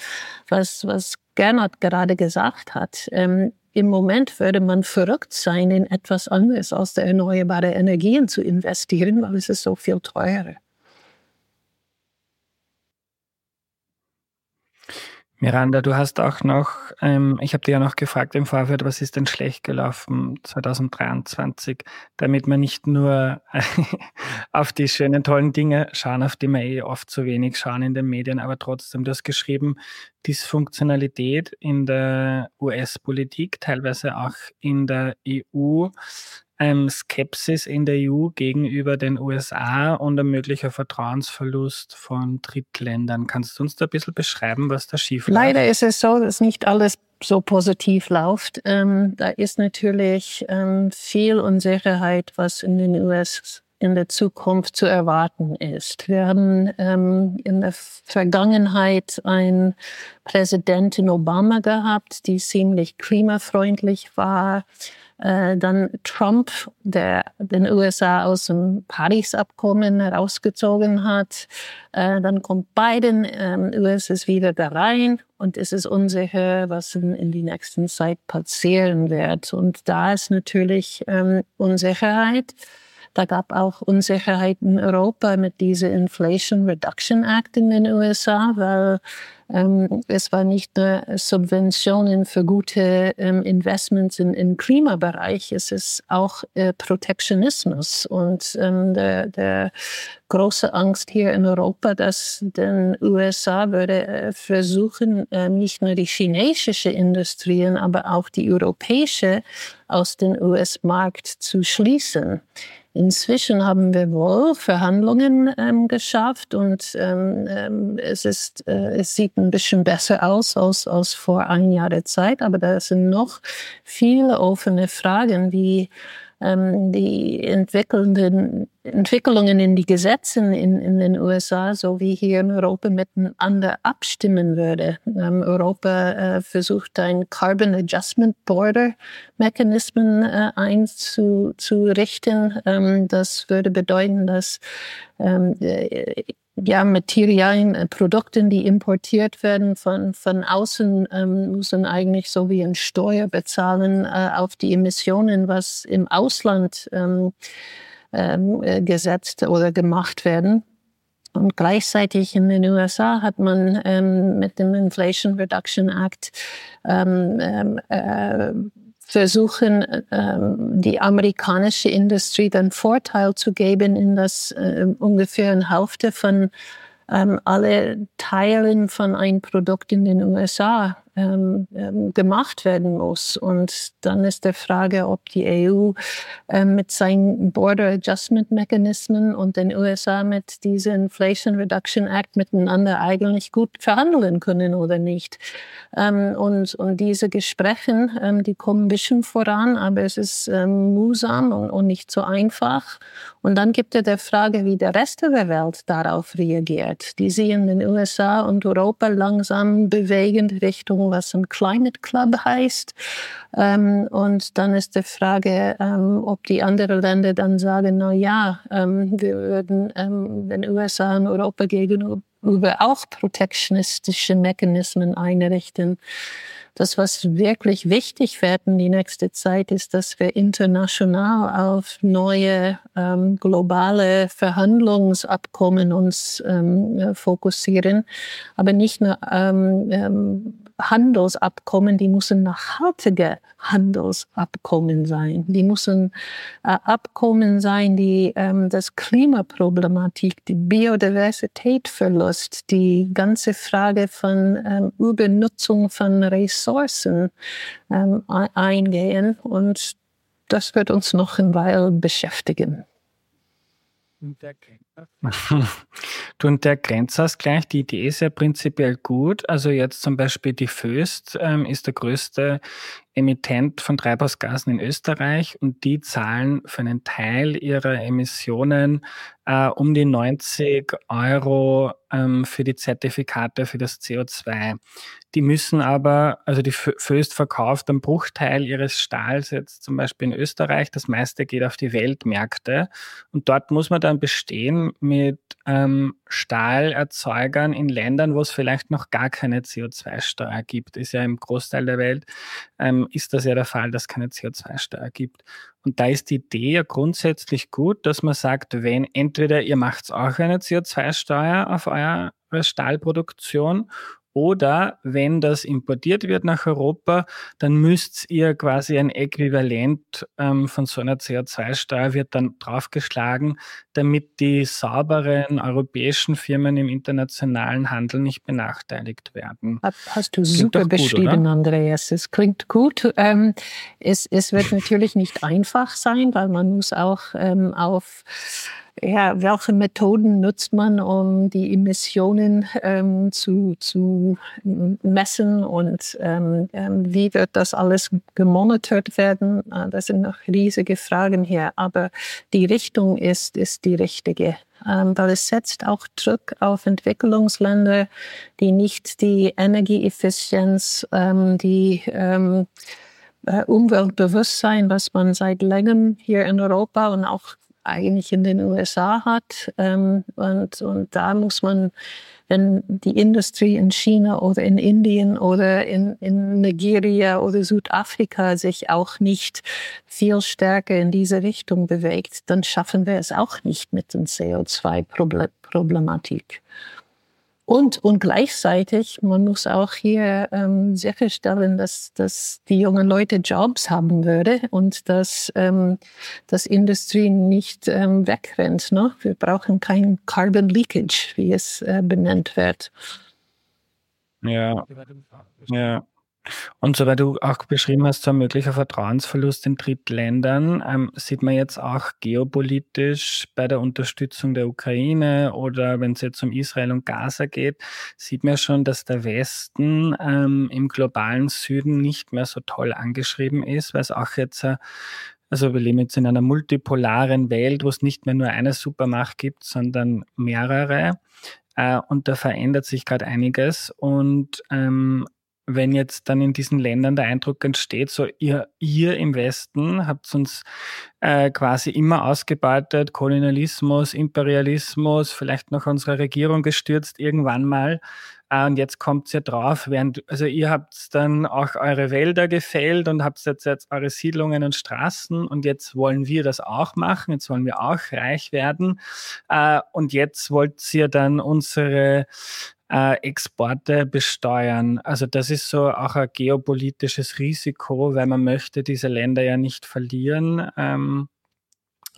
was, was Gernot gerade gesagt hat. Ähm, im Moment würde man verrückt sein, in etwas anderes als der erneuerbaren Energien zu investieren, weil es ist so viel teurer. Miranda, du hast auch noch, ähm, ich habe dir ja noch gefragt im Vorfeld, was ist denn schlecht gelaufen 2023, damit wir nicht nur auf die schönen, tollen Dinge schauen, auf die wir eh oft zu wenig schauen in den Medien, aber trotzdem, du hast geschrieben, Dysfunktionalität in der US-Politik, teilweise auch in der EU ähm, Skepsis in der EU gegenüber den USA und ein möglicher Vertrauensverlust von Drittländern. Kannst du uns da ein bisschen beschreiben, was da schief läuft? Leider ist es so, dass nicht alles so positiv läuft. Ähm, da ist natürlich ähm, viel Unsicherheit, was in den USA in der Zukunft zu erwarten ist. Wir haben ähm, in der Vergangenheit einen Präsidentin Obama gehabt, die ziemlich klimafreundlich war. Äh, dann Trump, der den USA aus dem Paris-Abkommen herausgezogen hat. Äh, dann kommt Biden, ähm, US ist wieder da rein und es ist unsicher, was in, in die nächsten Zeit passieren wird. Und da ist natürlich ähm, Unsicherheit. Da gab auch Unsicherheit in Europa mit dieser Inflation Reduction Act in den USA, weil es war nicht nur Subventionen für gute ähm, Investments in, im Klimabereich, es ist auch äh, Protektionismus und ähm, der, der große Angst hier in Europa, dass den USA würde äh, versuchen, äh, nicht nur die chinesische Industrien, aber auch die europäische aus dem US-Markt zu schließen. Inzwischen haben wir wohl Verhandlungen ähm, geschafft und ähm, ähm, es, ist, äh, es sieht ein bisschen besser aus als, als vor ein Jahr Zeit, aber da sind noch viele offene Fragen, wie ähm, die entwickelnden Entwicklungen in die Gesetzen in, in den USA sowie hier in Europa miteinander abstimmen würde. Ähm, Europa äh, versucht ein Carbon Adjustment Border Mechanismen äh, einzurichten. Ähm, das würde bedeuten, dass ähm, äh, ja, Materialien, äh, Produkten, die importiert werden von, von außen, ähm, müssen eigentlich so wie ein Steuer bezahlen äh, auf die Emissionen, was im Ausland ähm, ähm, äh, gesetzt oder gemacht werden. Und gleichzeitig in den USA hat man ähm, mit dem Inflation Reduction Act ähm, ähm äh, versuchen, ähm, die amerikanische Industrie den Vorteil zu geben, in das äh, ungefähr eine Hälfte von ähm, alle Teilen von einem Produkt in den USA ähm, ähm, gemacht werden muss. Und dann ist die Frage, ob die EU ähm, mit seinen Border Adjustment Mechanismen und den USA mit diesem Inflation Reduction Act miteinander eigentlich gut verhandeln können oder nicht. Ähm, und, und diese Gespräche, ähm, die kommen ein bisschen voran, aber es ist ähm, mühsam und, und nicht so einfach. Und dann gibt es die Frage, wie der Rest der Welt darauf reagiert. Die sehen den USA und Europa langsam bewegend Richtung was ein Climate Club heißt. Ähm, und dann ist die Frage, ähm, ob die anderen Länder dann sagen, na ja, ähm, wir würden ähm, den USA und Europa gegenüber auch protektionistische Mechanismen einrichten. Das, was wirklich wichtig wird in die nächste Zeit, ist, dass wir international auf neue ähm, globale Verhandlungsabkommen uns ähm, fokussieren, aber nicht nur ähm, ähm Handelsabkommen, die müssen nachhaltige Handelsabkommen sein. Die müssen äh, Abkommen sein, die ähm, das Klimaproblematik, die Biodiversitätverlust, die ganze Frage von ähm, Übernutzung von Ressourcen ähm, eingehen. Und das wird uns noch ein Weile beschäftigen. Du, und der Grenzausgleich, die Idee ist ja prinzipiell gut. Also jetzt zum Beispiel die Föst ähm, ist der größte Emittent von Treibhausgasen in Österreich und die zahlen für einen Teil ihrer Emissionen äh, um die 90 Euro ähm, für die Zertifikate für das CO2. Die müssen aber, also die Föst verkauft einen Bruchteil ihres Stahls jetzt zum Beispiel in Österreich. Das meiste geht auf die Weltmärkte. Und dort muss man dann bestehen mit ähm, Stahlerzeugern in Ländern, wo es vielleicht noch gar keine CO2-Steuer gibt. Ist ja im Großteil der Welt, ähm, ist das ja der Fall, dass es keine CO2-Steuer gibt. Und da ist die Idee ja grundsätzlich gut, dass man sagt, wenn entweder ihr macht auch eine CO2-Steuer auf eure Stahlproduktion oder wenn das importiert wird nach Europa, dann müsst ihr quasi ein Äquivalent ähm, von so einer CO2-Steuer wird dann draufgeschlagen, damit die sauberen europäischen Firmen im internationalen Handel nicht benachteiligt werden. Hast du super beschrieben, gut, Andreas. Es klingt gut. Ähm, es, es wird natürlich nicht einfach sein, weil man muss auch ähm, auf ja, welche Methoden nutzt man, um die Emissionen ähm, zu, zu messen und ähm, ähm, wie wird das alles gemonitort werden? Äh, das sind noch riesige Fragen hier, aber die Richtung ist, ist die richtige. Ähm, weil es setzt auch Druck auf Entwicklungsländer, die nicht die Energieeffizienz, ähm, die ähm, äh, Umweltbewusstsein, was man seit längerem hier in Europa und auch eigentlich in den USA hat. Ähm, und, und da muss man, wenn die Industrie in China oder in Indien oder in, in Nigeria oder Südafrika sich auch nicht viel stärker in diese Richtung bewegt, dann schaffen wir es auch nicht mit der CO2-Problematik. Und, und gleichzeitig, man muss auch hier ähm, sicherstellen, dass, dass die jungen Leute Jobs haben würde und dass ähm, das Industrie nicht ähm, wegrennt. Ne? Wir brauchen kein Carbon Leakage, wie es äh, benannt wird. Ja, ja. Und so, weil du auch beschrieben hast, so ein möglicher Vertrauensverlust in Drittländern, ähm, sieht man jetzt auch geopolitisch bei der Unterstützung der Ukraine oder wenn es jetzt um Israel und Gaza geht, sieht man schon, dass der Westen ähm, im globalen Süden nicht mehr so toll angeschrieben ist, weil es auch jetzt äh, also wir leben jetzt in einer multipolaren Welt, wo es nicht mehr nur eine Supermacht gibt, sondern mehrere. Äh, und da verändert sich gerade einiges. Und ähm, wenn jetzt dann in diesen Ländern der Eindruck entsteht, so ihr, ihr im Westen habt uns äh, quasi immer ausgebeutet, Kolonialismus, Imperialismus, vielleicht noch unsere Regierung gestürzt irgendwann mal. Äh, und jetzt kommt's ja drauf, während, also ihr habt dann auch eure Wälder gefällt und habt jetzt, jetzt eure Siedlungen und Straßen und jetzt wollen wir das auch machen, jetzt wollen wir auch reich werden. Äh, und jetzt wollt ihr dann unsere äh, Exporte besteuern. Also das ist so auch ein geopolitisches Risiko, weil man möchte diese Länder ja nicht verlieren. Ähm,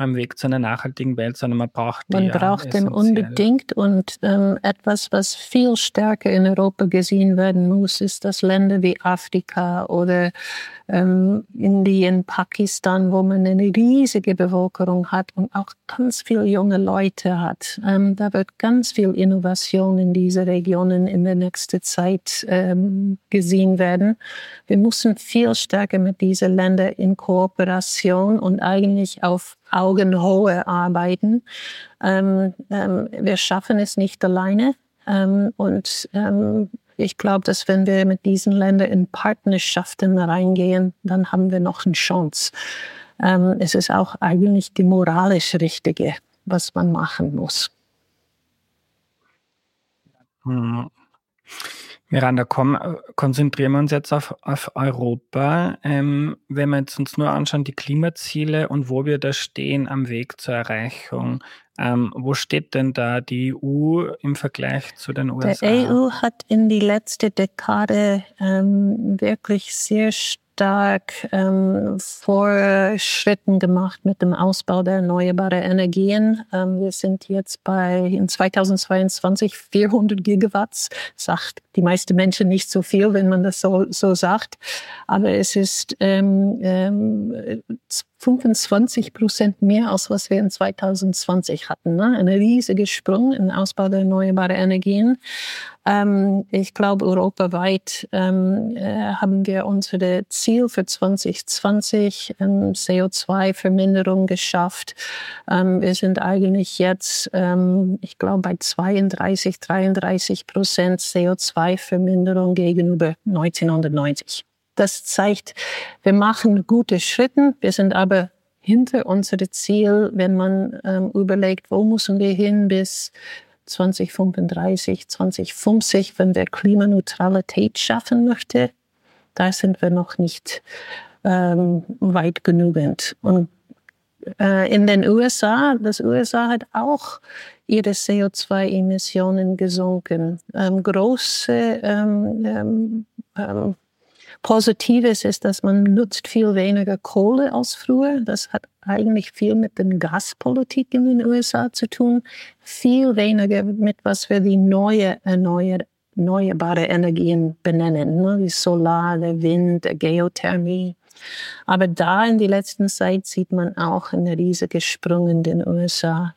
am Weg zu einer nachhaltigen Welt, sondern man braucht. Man ja braucht den unbedingt und ähm, etwas, was viel stärker in Europa gesehen werden muss, ist, dass Länder wie Afrika oder ähm, Indien, Pakistan, wo man eine riesige Bevölkerung hat und auch ganz viele junge Leute hat. Ähm, da wird ganz viel Innovation in diese Regionen in der nächsten Zeit ähm, gesehen werden. Wir müssen viel stärker mit diesen Ländern in Kooperation und eigentlich auf Augenhohe arbeiten. Ähm, ähm, wir schaffen es nicht alleine. Ähm, und ich glaube, dass wenn wir mit diesen Ländern in Partnerschaften reingehen, dann haben wir noch eine Chance. Ähm, es ist auch eigentlich die moralisch Richtige, was man machen muss. Hm. Miranda, komm, konzentrieren wir uns jetzt auf, auf Europa. Ähm, wenn wir jetzt uns nur anschauen, die Klimaziele und wo wir da stehen am Weg zur Erreichung. Ähm, wo steht denn da die EU im Vergleich zu den USA? Die EU hat in die letzte Dekade ähm, wirklich sehr stark ähm, Fortschritten gemacht mit dem Ausbau der erneuerbaren Energien. Ähm, wir sind jetzt bei in 2022 400 Gigawatts. Sagt die meisten Menschen nicht so viel, wenn man das so, so sagt. Aber es ist ähm, ähm, 25 Prozent mehr als was wir in 2020 hatten. Ne? Ein riesiger Sprung im Ausbau der erneuerbaren Energien. Ähm, ich glaube, europaweit ähm, äh, haben wir unsere Ziel für 2020 ähm, CO2-Verminderung geschafft. Ähm, wir sind eigentlich jetzt, ähm, ich glaube, bei 32, 33 Prozent CO2-Verminderung gegenüber 1990. Das zeigt, wir machen gute Schritte, wir sind aber hinter unserem Ziel, wenn man ähm, überlegt, wo müssen wir hin bis 2035, 2050, wenn wir Klimaneutralität schaffen möchten, da sind wir noch nicht ähm, weit genügend. Und äh, in den USA, das USA hat auch ihre CO2-Emissionen gesunken. Ähm, große ähm, ähm, ähm Positives ist, dass man nutzt viel weniger Kohle als früher. Das hat eigentlich viel mit der Gaspolitik in den USA zu tun. Viel weniger mit, was wir die neue erneuerbare Energien benennen, ne? wie Solar, der Wind, der Geothermie. Aber da in die letzten Zeit sieht man auch einen riesigen Sprung in den USA.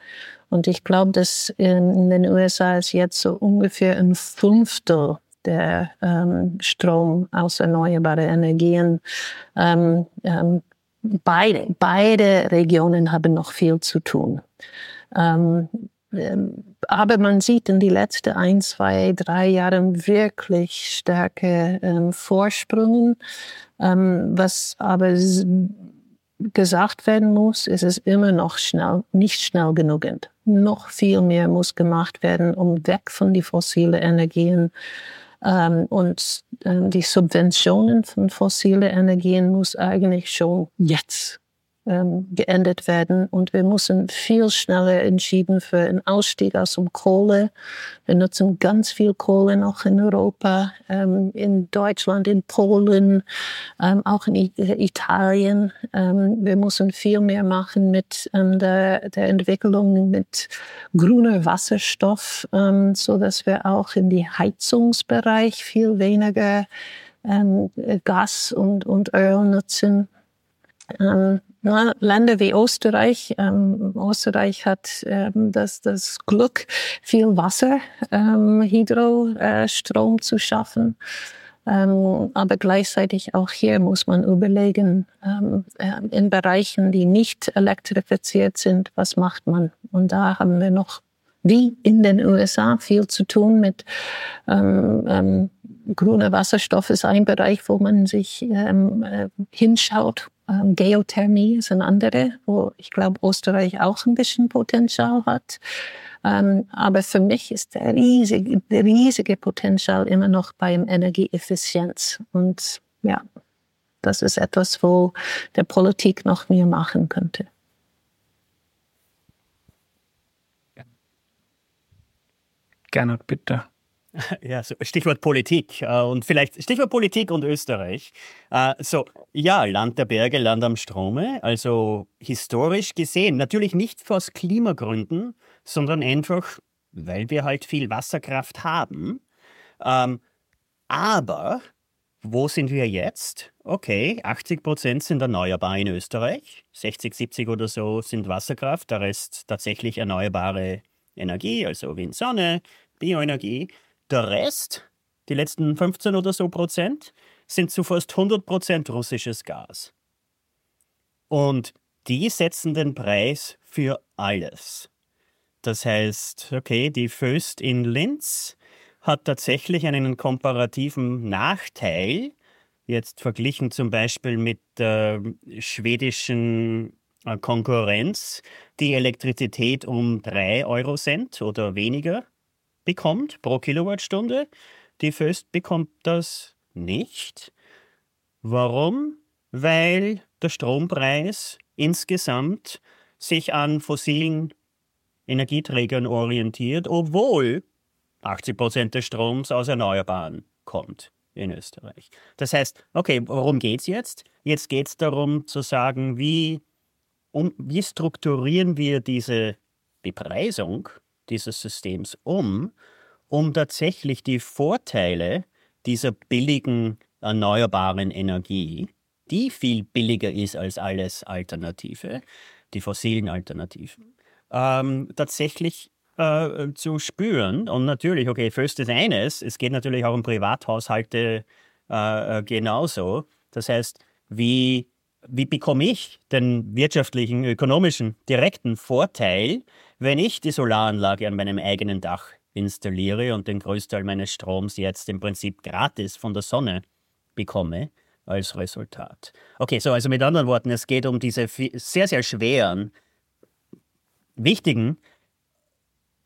Und ich glaube, dass in den USA ist jetzt so ungefähr ein Fünftel der ähm, Strom aus erneuerbaren Energien. Ähm, ähm, beide, beide Regionen haben noch viel zu tun. Ähm, ähm, aber man sieht in die letzten ein, zwei, drei Jahren wirklich starke ähm, Vorsprünge. was aber gesagt werden muss, ist es immer noch schnell, nicht schnell genug. Noch viel mehr muss gemacht werden, um weg von den fossilen Energien und ähm, die Subventionen von fossilen Energien muss eigentlich schon jetzt ähm, geändert werden. Und wir müssen viel schneller entschieden für einen Ausstieg aus dem Kohle. Wir nutzen ganz viel Kohle noch in Europa, ähm, in Deutschland, in Polen, ähm, auch in Italien. Ähm, wir müssen viel mehr machen mit ähm, der, der Entwicklung mit grüner Wasserstoff, ähm, so dass wir auch in die Heizungsbereich viel weniger Gas und, und Öl nutzen. Ähm, na, Länder wie Österreich, ähm, Österreich hat ähm, das, das Glück, viel Wasser, ähm, Hydrostrom zu schaffen. Ähm, aber gleichzeitig auch hier muss man überlegen, ähm, äh, in Bereichen, die nicht elektrifiziert sind, was macht man? Und da haben wir noch, wie in den USA, viel zu tun mit ähm, ähm, grüner Wasserstoff ist ein Bereich, wo man sich ähm, äh, hinschaut ähm, Geothermie ist ein andere, wo ich glaube, Österreich auch ein bisschen Potenzial hat. Ähm, aber für mich ist der riesige, der riesige Potenzial immer noch beim Energieeffizienz. Und ja, das ist etwas, wo der Politik noch mehr machen könnte. Gernot, bitte. Ja, so Stichwort Politik äh, und vielleicht Stichwort Politik und Österreich. Äh, so, ja, Land der Berge, Land am Strome, also historisch gesehen, natürlich nicht aus Klimagründen, sondern einfach, weil wir halt viel Wasserkraft haben. Ähm, aber wo sind wir jetzt? Okay, 80 Prozent sind erneuerbar in Österreich, 60, 70 oder so sind Wasserkraft, der Rest tatsächlich erneuerbare Energie, also Wind, Sonne, Bioenergie. Der Rest, die letzten 15 oder so Prozent, sind zu fast 100 Prozent russisches Gas. Und die setzen den Preis für alles. Das heißt, okay, die Föst in Linz hat tatsächlich einen komparativen Nachteil, jetzt verglichen zum Beispiel mit der schwedischen äh, Konkurrenz, die Elektrizität um 3 Euro Cent oder weniger bekommt pro Kilowattstunde. Die Föst bekommt das nicht. Warum? Weil der Strompreis insgesamt sich an fossilen Energieträgern orientiert, obwohl 80 Prozent des Stroms aus Erneuerbaren kommt in Österreich. Das heißt, okay, worum geht es jetzt? Jetzt geht es darum zu sagen, wie, um, wie strukturieren wir diese Bepreisung dieses Systems um, um tatsächlich die Vorteile dieser billigen erneuerbaren Energie, die viel billiger ist als alles Alternative, die fossilen Alternativen, ähm, tatsächlich äh, zu spüren. Und natürlich, okay, first ist eines, es geht natürlich auch um Privathaushalte äh, genauso. Das heißt, wie, wie bekomme ich den wirtschaftlichen, ökonomischen, direkten Vorteil, wenn ich die Solaranlage an meinem eigenen Dach installiere und den Großteil meines Stroms jetzt im Prinzip gratis von der Sonne bekomme als Resultat. Okay, so also mit anderen Worten, es geht um diese sehr, sehr schweren, wichtigen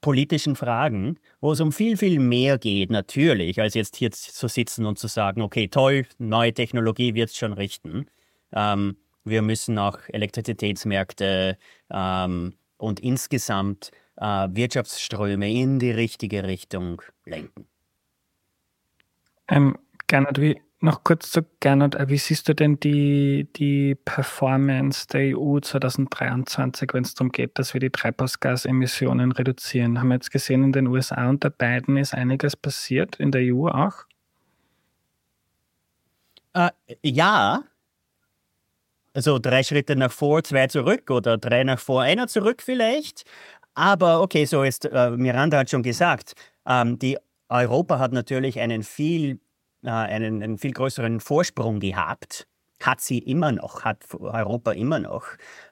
politischen Fragen, wo es um viel, viel mehr geht, natürlich, als jetzt hier zu sitzen und zu sagen, okay, toll, neue Technologie wird es schon richten. Ähm, wir müssen auch Elektrizitätsmärkte ähm, und insgesamt äh, Wirtschaftsströme in die richtige Richtung lenken. Ähm, Gernot, wie, noch kurz zu Gernot, äh, wie siehst du denn die, die Performance der EU 2023, wenn es darum geht, dass wir die Treibhausgasemissionen reduzieren? Haben wir jetzt gesehen, in den USA unter Biden ist einiges passiert, in der EU auch? Äh, ja, also drei Schritte nach vor, zwei zurück oder drei nach vor, einer zurück vielleicht. Aber okay, so ist, äh, Miranda hat schon gesagt, ähm, die Europa hat natürlich einen viel, äh, einen, einen viel größeren Vorsprung gehabt. Hat sie immer noch, hat Europa immer noch.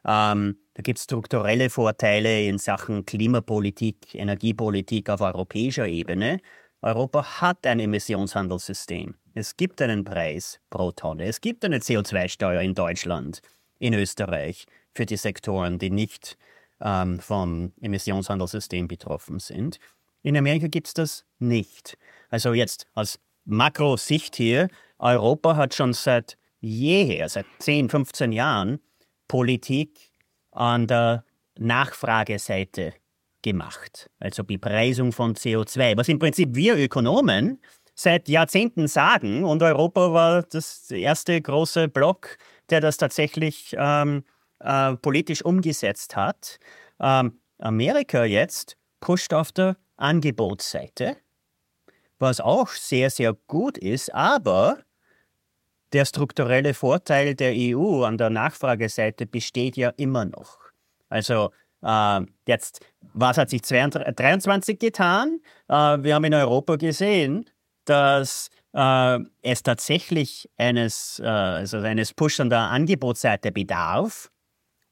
Ähm, da gibt es strukturelle Vorteile in Sachen Klimapolitik, Energiepolitik auf europäischer Ebene. Europa hat ein Emissionshandelssystem. Es gibt einen Preis pro Tonne. Es gibt eine CO2-Steuer in Deutschland, in Österreich für die Sektoren, die nicht ähm, vom Emissionshandelssystem betroffen sind. In Amerika gibt es das nicht. Also jetzt aus Makrosicht hier, Europa hat schon seit jeher, seit 10, 15 Jahren, Politik an der Nachfrageseite gemacht, also Bepreisung von CO2, was im Prinzip wir Ökonomen seit Jahrzehnten sagen und Europa war das erste große Block, der das tatsächlich ähm, äh, politisch umgesetzt hat. Ähm, Amerika jetzt pusht auf der Angebotsseite, was auch sehr, sehr gut ist, aber der strukturelle Vorteil der EU an der Nachfrageseite besteht ja immer noch. Also äh, jetzt, was hat sich 2023 getan? Äh, wir haben in Europa gesehen, dass äh, es tatsächlich eines, äh, also eines Push an der Angebotsseite bedarf,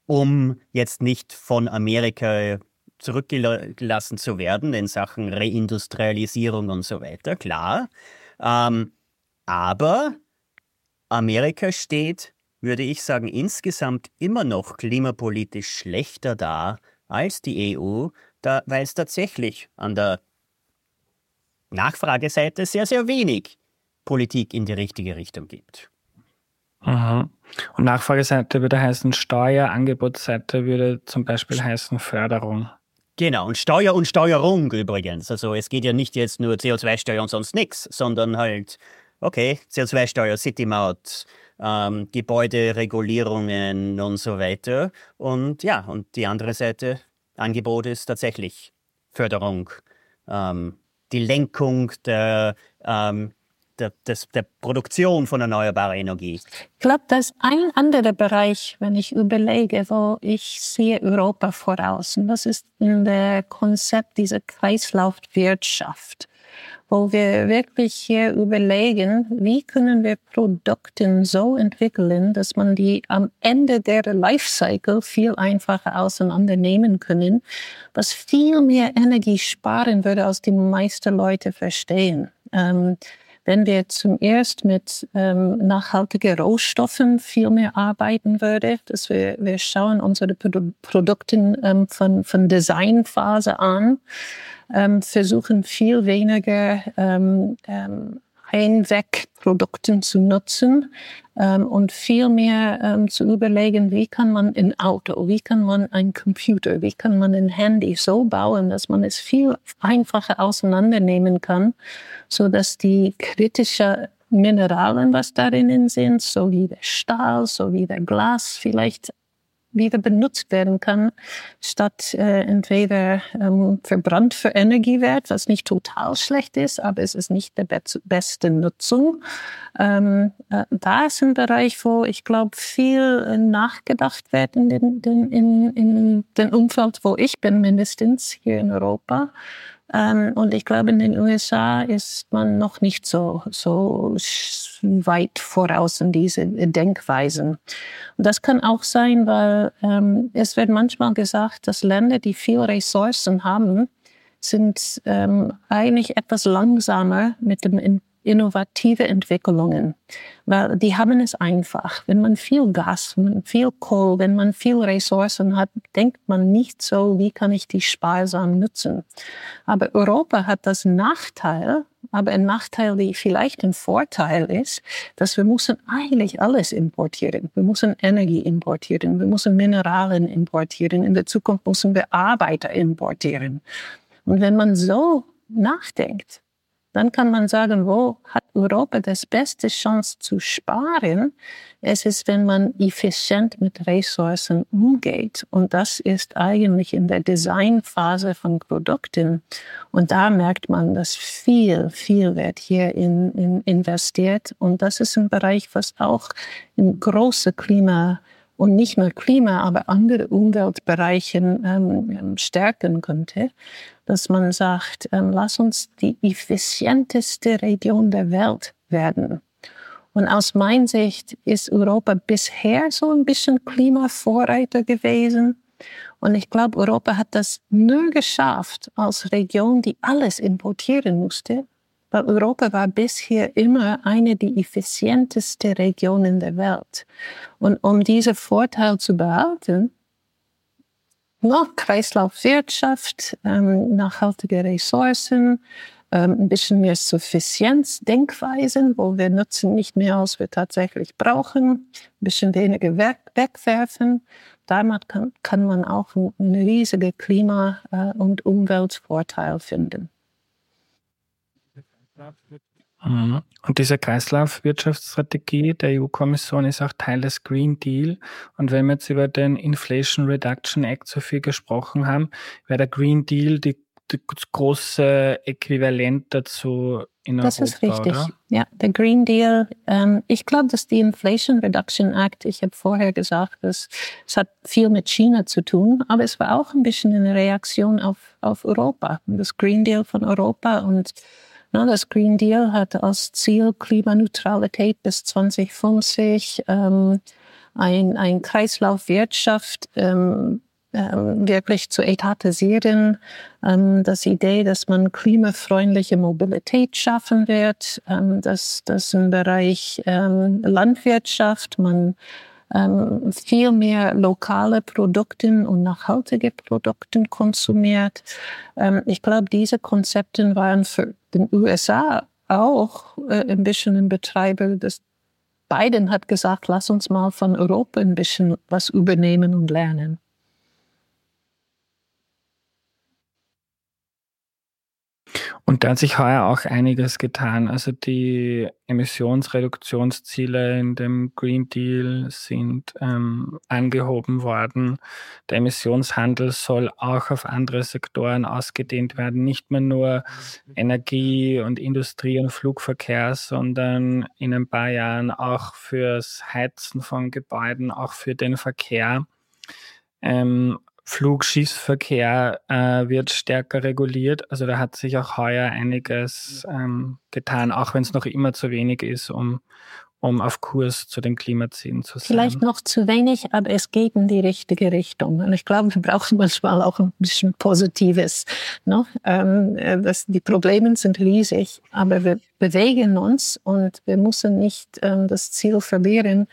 um jetzt nicht von Amerika zurückgelassen zu werden in Sachen Reindustrialisierung und so weiter, klar. Ähm, aber Amerika steht, würde ich sagen, insgesamt immer noch klimapolitisch schlechter da als die EU, da, weil es tatsächlich an der Nachfrageseite sehr, sehr wenig Politik in die richtige Richtung gibt. Mhm. Und Nachfrageseite würde heißen Steuer, Angebotsseite würde zum Beispiel heißen Förderung. Genau, und Steuer und Steuerung übrigens. Also es geht ja nicht jetzt nur CO2-Steuer und sonst nichts, sondern halt, okay, CO2-Steuer, City-Maut, ähm, Gebäuderegulierungen und so weiter. Und ja, und die andere Seite, Angebot ist tatsächlich Förderung, ähm, die Lenkung der ähm, der, des, der Produktion von erneuerbarer Energie. Ich glaube, das ist ein anderer Bereich, wenn ich überlege, wo ich sehe Europa voraus. Und das ist in der Konzept dieser Kreislaufwirtschaft, wo wir wirklich hier überlegen, wie können wir Produkte so entwickeln, dass man die am Ende der Lifecycle viel einfacher auseinandernehmen können, was viel mehr Energie sparen würde, als die meisten Leute verstehen. Ähm, wenn wir zum erst mit ähm, nachhaltigen Rohstoffen viel mehr arbeiten würde, dass wir, wir schauen unsere Produ Produkte ähm, von, von Designphase an, ähm, versuchen viel weniger ähm, ähm, Einwegprodukten zu nutzen ähm, und viel mehr ähm, zu überlegen, wie kann man ein Auto, wie kann man ein Computer, wie kann man ein Handy so bauen, dass man es viel einfacher auseinandernehmen kann, so dass die kritische Mineralien, was darin sind, so wie der Stahl, so wie der Glas vielleicht wieder benutzt werden kann, statt äh, entweder ähm, verbrannt für Energiewert, was nicht total schlecht ist, aber es ist nicht die be beste Nutzung. Ähm, äh, da ist ein Bereich, wo ich glaube, viel äh, nachgedacht wird in den, in, in, in den Umfeld, wo ich bin, mindestens hier in Europa. Ähm, und ich glaube, in den USA ist man noch nicht so, so weit voraus in diese Denkweisen. Und das kann auch sein, weil ähm, es wird manchmal gesagt, dass Länder, die viel Ressourcen haben, sind ähm, eigentlich etwas langsamer mit dem innovative Entwicklungen, weil die haben es einfach. Wenn man viel Gas, viel Kohl, wenn man viel Ressourcen hat, denkt man nicht so, wie kann ich die sparsam nutzen. Aber Europa hat das Nachteil, aber ein Nachteil, die vielleicht ein Vorteil ist, dass wir müssen eigentlich alles importieren. Wir müssen Energie importieren, wir müssen Mineralien importieren, in der Zukunft müssen wir Arbeiter importieren. Und wenn man so nachdenkt, dann kann man sagen, wo hat Europa das beste Chance zu sparen? Es ist, wenn man effizient mit Ressourcen umgeht. Und das ist eigentlich in der Designphase von Produkten. Und da merkt man, dass viel, viel wird hier in, in investiert. Und das ist ein Bereich, was auch in große Klima und nicht nur Klima, aber andere Umweltbereichen ähm, stärken könnte, dass man sagt, ähm, lass uns die effizienteste Region der Welt werden. Und aus meiner Sicht ist Europa bisher so ein bisschen Klimavorreiter gewesen. Und ich glaube, Europa hat das nur geschafft als Region, die alles importieren musste, weil Europa war bisher immer eine der effizientesten Regionen der Welt. Und um diesen Vorteil zu behalten, noch Kreislaufwirtschaft, ähm, nachhaltige Ressourcen, ähm, ein bisschen mehr Suffizienzdenkweisen, wo wir nutzen nicht mehr, als wir tatsächlich brauchen, ein bisschen weniger wegwerfen. Damit kann, kann man auch einen riesigen Klima- äh, und Umweltvorteil finden. Mhm. Und diese Kreislaufwirtschaftsstrategie der EU-Kommission ist auch Teil des Green Deal. Und wenn wir jetzt über den Inflation Reduction Act so viel gesprochen haben, wäre der Green Deal die, die große Äquivalent dazu in das Europa. Das ist richtig. Oder? Ja, der Green Deal. Ähm, ich glaube, dass die Inflation Reduction Act, ich habe vorher gesagt, dass es hat viel mit China zu tun, aber es war auch ein bisschen eine Reaktion auf, auf Europa. Das Green Deal von Europa und das Green Deal hat als Ziel Klimaneutralität bis 2050, ähm, ein, ein Kreislaufwirtschaft ähm, ähm, wirklich zu etatisieren. Ähm, das Idee, dass man klimafreundliche Mobilität schaffen wird, ähm, dass, dass im Bereich ähm, Landwirtschaft man ähm, viel mehr lokale Produkte und nachhaltige Produkte konsumiert. Ähm, ich glaube, diese Konzepte waren für den USA auch äh, ein bisschen ein Betreiber. Das Biden hat gesagt, lass uns mal von Europa ein bisschen was übernehmen und lernen. Und da hat sich heuer auch einiges getan. Also die Emissionsreduktionsziele in dem Green Deal sind ähm, angehoben worden. Der Emissionshandel soll auch auf andere Sektoren ausgedehnt werden, nicht mehr nur Energie und Industrie und Flugverkehr, sondern in ein paar Jahren auch fürs Heizen von Gebäuden, auch für den Verkehr. Ähm, Flugschiffsverkehr äh, wird stärker reguliert. Also da hat sich auch heuer einiges ähm, getan, auch wenn es noch immer zu wenig ist, um, um auf Kurs zu den Klimazielen zu sein. Vielleicht noch zu wenig, aber es geht in die richtige Richtung. Und ich glaube, wir brauchen manchmal auch ein bisschen Positives. Ne? Ähm, äh, das, die Probleme sind riesig, aber wir bewegen uns und wir müssen nicht ähm, das Ziel verlieren,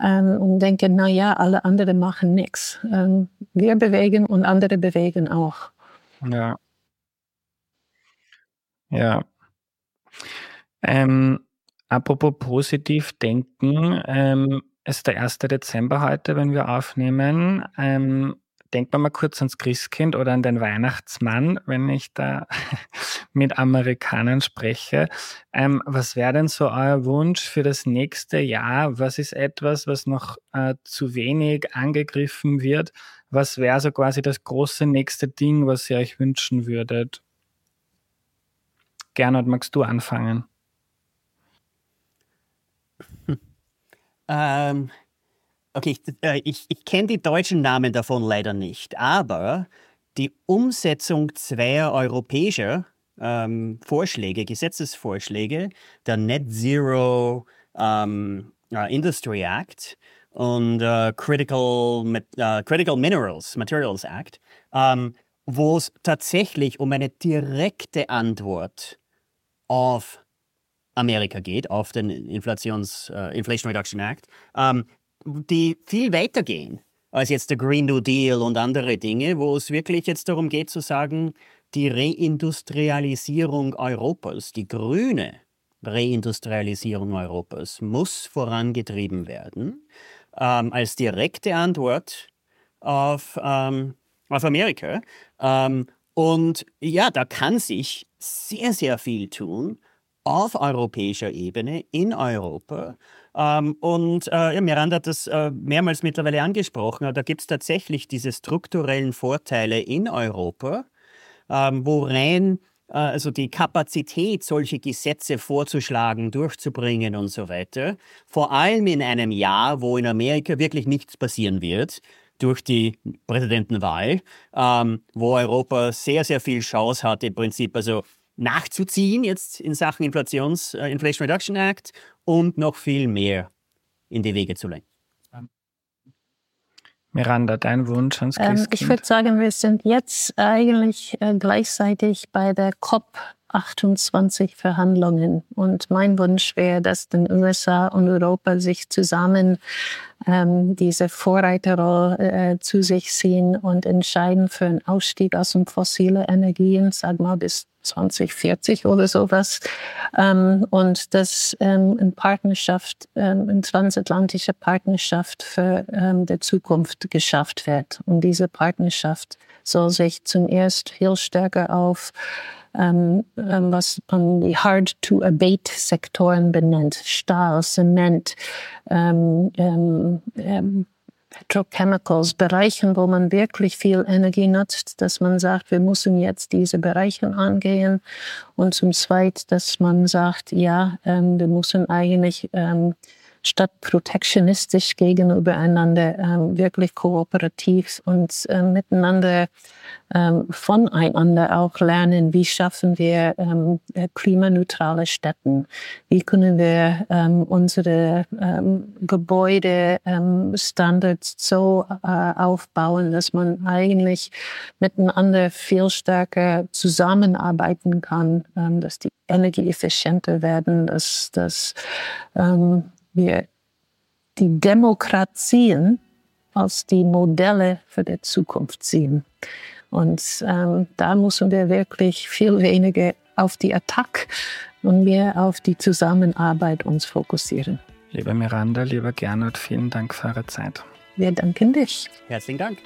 ähm, und denken, na ja, alle anderen machen nichts. Ähm, wir bewegen und andere bewegen auch. Ja. Ja. Ähm, apropos positiv denken, ähm, es ist der 1. Dezember heute, wenn wir aufnehmen. Denkt man mal kurz ans Christkind oder an den Weihnachtsmann, wenn ich da mit Amerikanern spreche. Ähm, was wäre denn so euer Wunsch für das nächste Jahr? Was ist etwas, was noch äh, zu wenig angegriffen wird? Was wäre so quasi das große nächste Ding, was ihr euch wünschen würdet? Gernot, magst du anfangen? Ähm, Okay, ich, äh, ich, ich kenne die deutschen Namen davon leider nicht, aber die Umsetzung zweier europäischer ähm, Vorschläge, Gesetzesvorschläge, der Net Zero ähm, uh, Industry Act und uh, Critical, uh, Critical Minerals, Materials Act, ähm, wo es tatsächlich um eine direkte Antwort auf Amerika geht, auf den Inflations, Inflation Reduction Act, ähm, die viel weiter gehen als jetzt der Green New Deal und andere Dinge, wo es wirklich jetzt darum geht zu sagen, die Reindustrialisierung Europas, die grüne Reindustrialisierung Europas muss vorangetrieben werden ähm, als direkte Antwort auf, ähm, auf Amerika. Ähm, und ja, da kann sich sehr, sehr viel tun auf europäischer Ebene in Europa. Ähm, und äh, ja, Miranda hat das äh, mehrmals mittlerweile angesprochen. Da gibt es tatsächlich diese strukturellen Vorteile in Europa, ähm, wo rein äh, also die Kapazität, solche Gesetze vorzuschlagen, durchzubringen und so weiter, vor allem in einem Jahr, wo in Amerika wirklich nichts passieren wird, durch die Präsidentenwahl, ähm, wo Europa sehr, sehr viel Chance hat, im Prinzip also nachzuziehen jetzt in Sachen Inflations, äh, Inflation Reduction Act und noch viel mehr in die Wege zu lenken. Miranda, dein Wunsch ans Ähm, ich würde sagen, wir sind jetzt eigentlich äh, gleichzeitig bei der COP 28 Verhandlungen. Und mein Wunsch wäre, dass den USA und Europa sich zusammen ähm, diese Vorreiterrolle äh, zu sich ziehen und entscheiden für einen Ausstieg aus den fossilen Energien, sag mal bis 2040 oder sowas. Ähm, und das ähm, in Partnerschaft, ähm, in transatlantische Partnerschaft für ähm, die Zukunft geschafft wird. Und diese Partnerschaft soll sich zuerst viel stärker auf ähm, ähm, was man die Hard-to-Abate-Sektoren benennt, Stahl, Zement, ähm, ähm, ähm, Petrochemicals, Bereichen, wo man wirklich viel Energie nutzt, dass man sagt, wir müssen jetzt diese Bereiche angehen. Und zum Zweiten, dass man sagt, ja, ähm, wir müssen eigentlich ähm, statt protektionistisch gegenübereinander ähm, wirklich kooperativ und äh, miteinander ähm, voneinander auch lernen, wie schaffen wir ähm, äh, klimaneutrale Städten, wie können wir ähm, unsere ähm, Gebäudestandards ähm, so äh, aufbauen, dass man eigentlich miteinander viel stärker zusammenarbeiten kann, ähm, dass die energieeffizienter werden, dass, dass ähm, wir die Demokratien als die Modelle für die Zukunft sehen. Und ähm, da müssen wir wirklich viel weniger auf die Attack und mehr auf die Zusammenarbeit uns fokussieren. Liebe Miranda, lieber Gernot, vielen Dank für eure Zeit. Wir danken dich. Herzlichen Dank.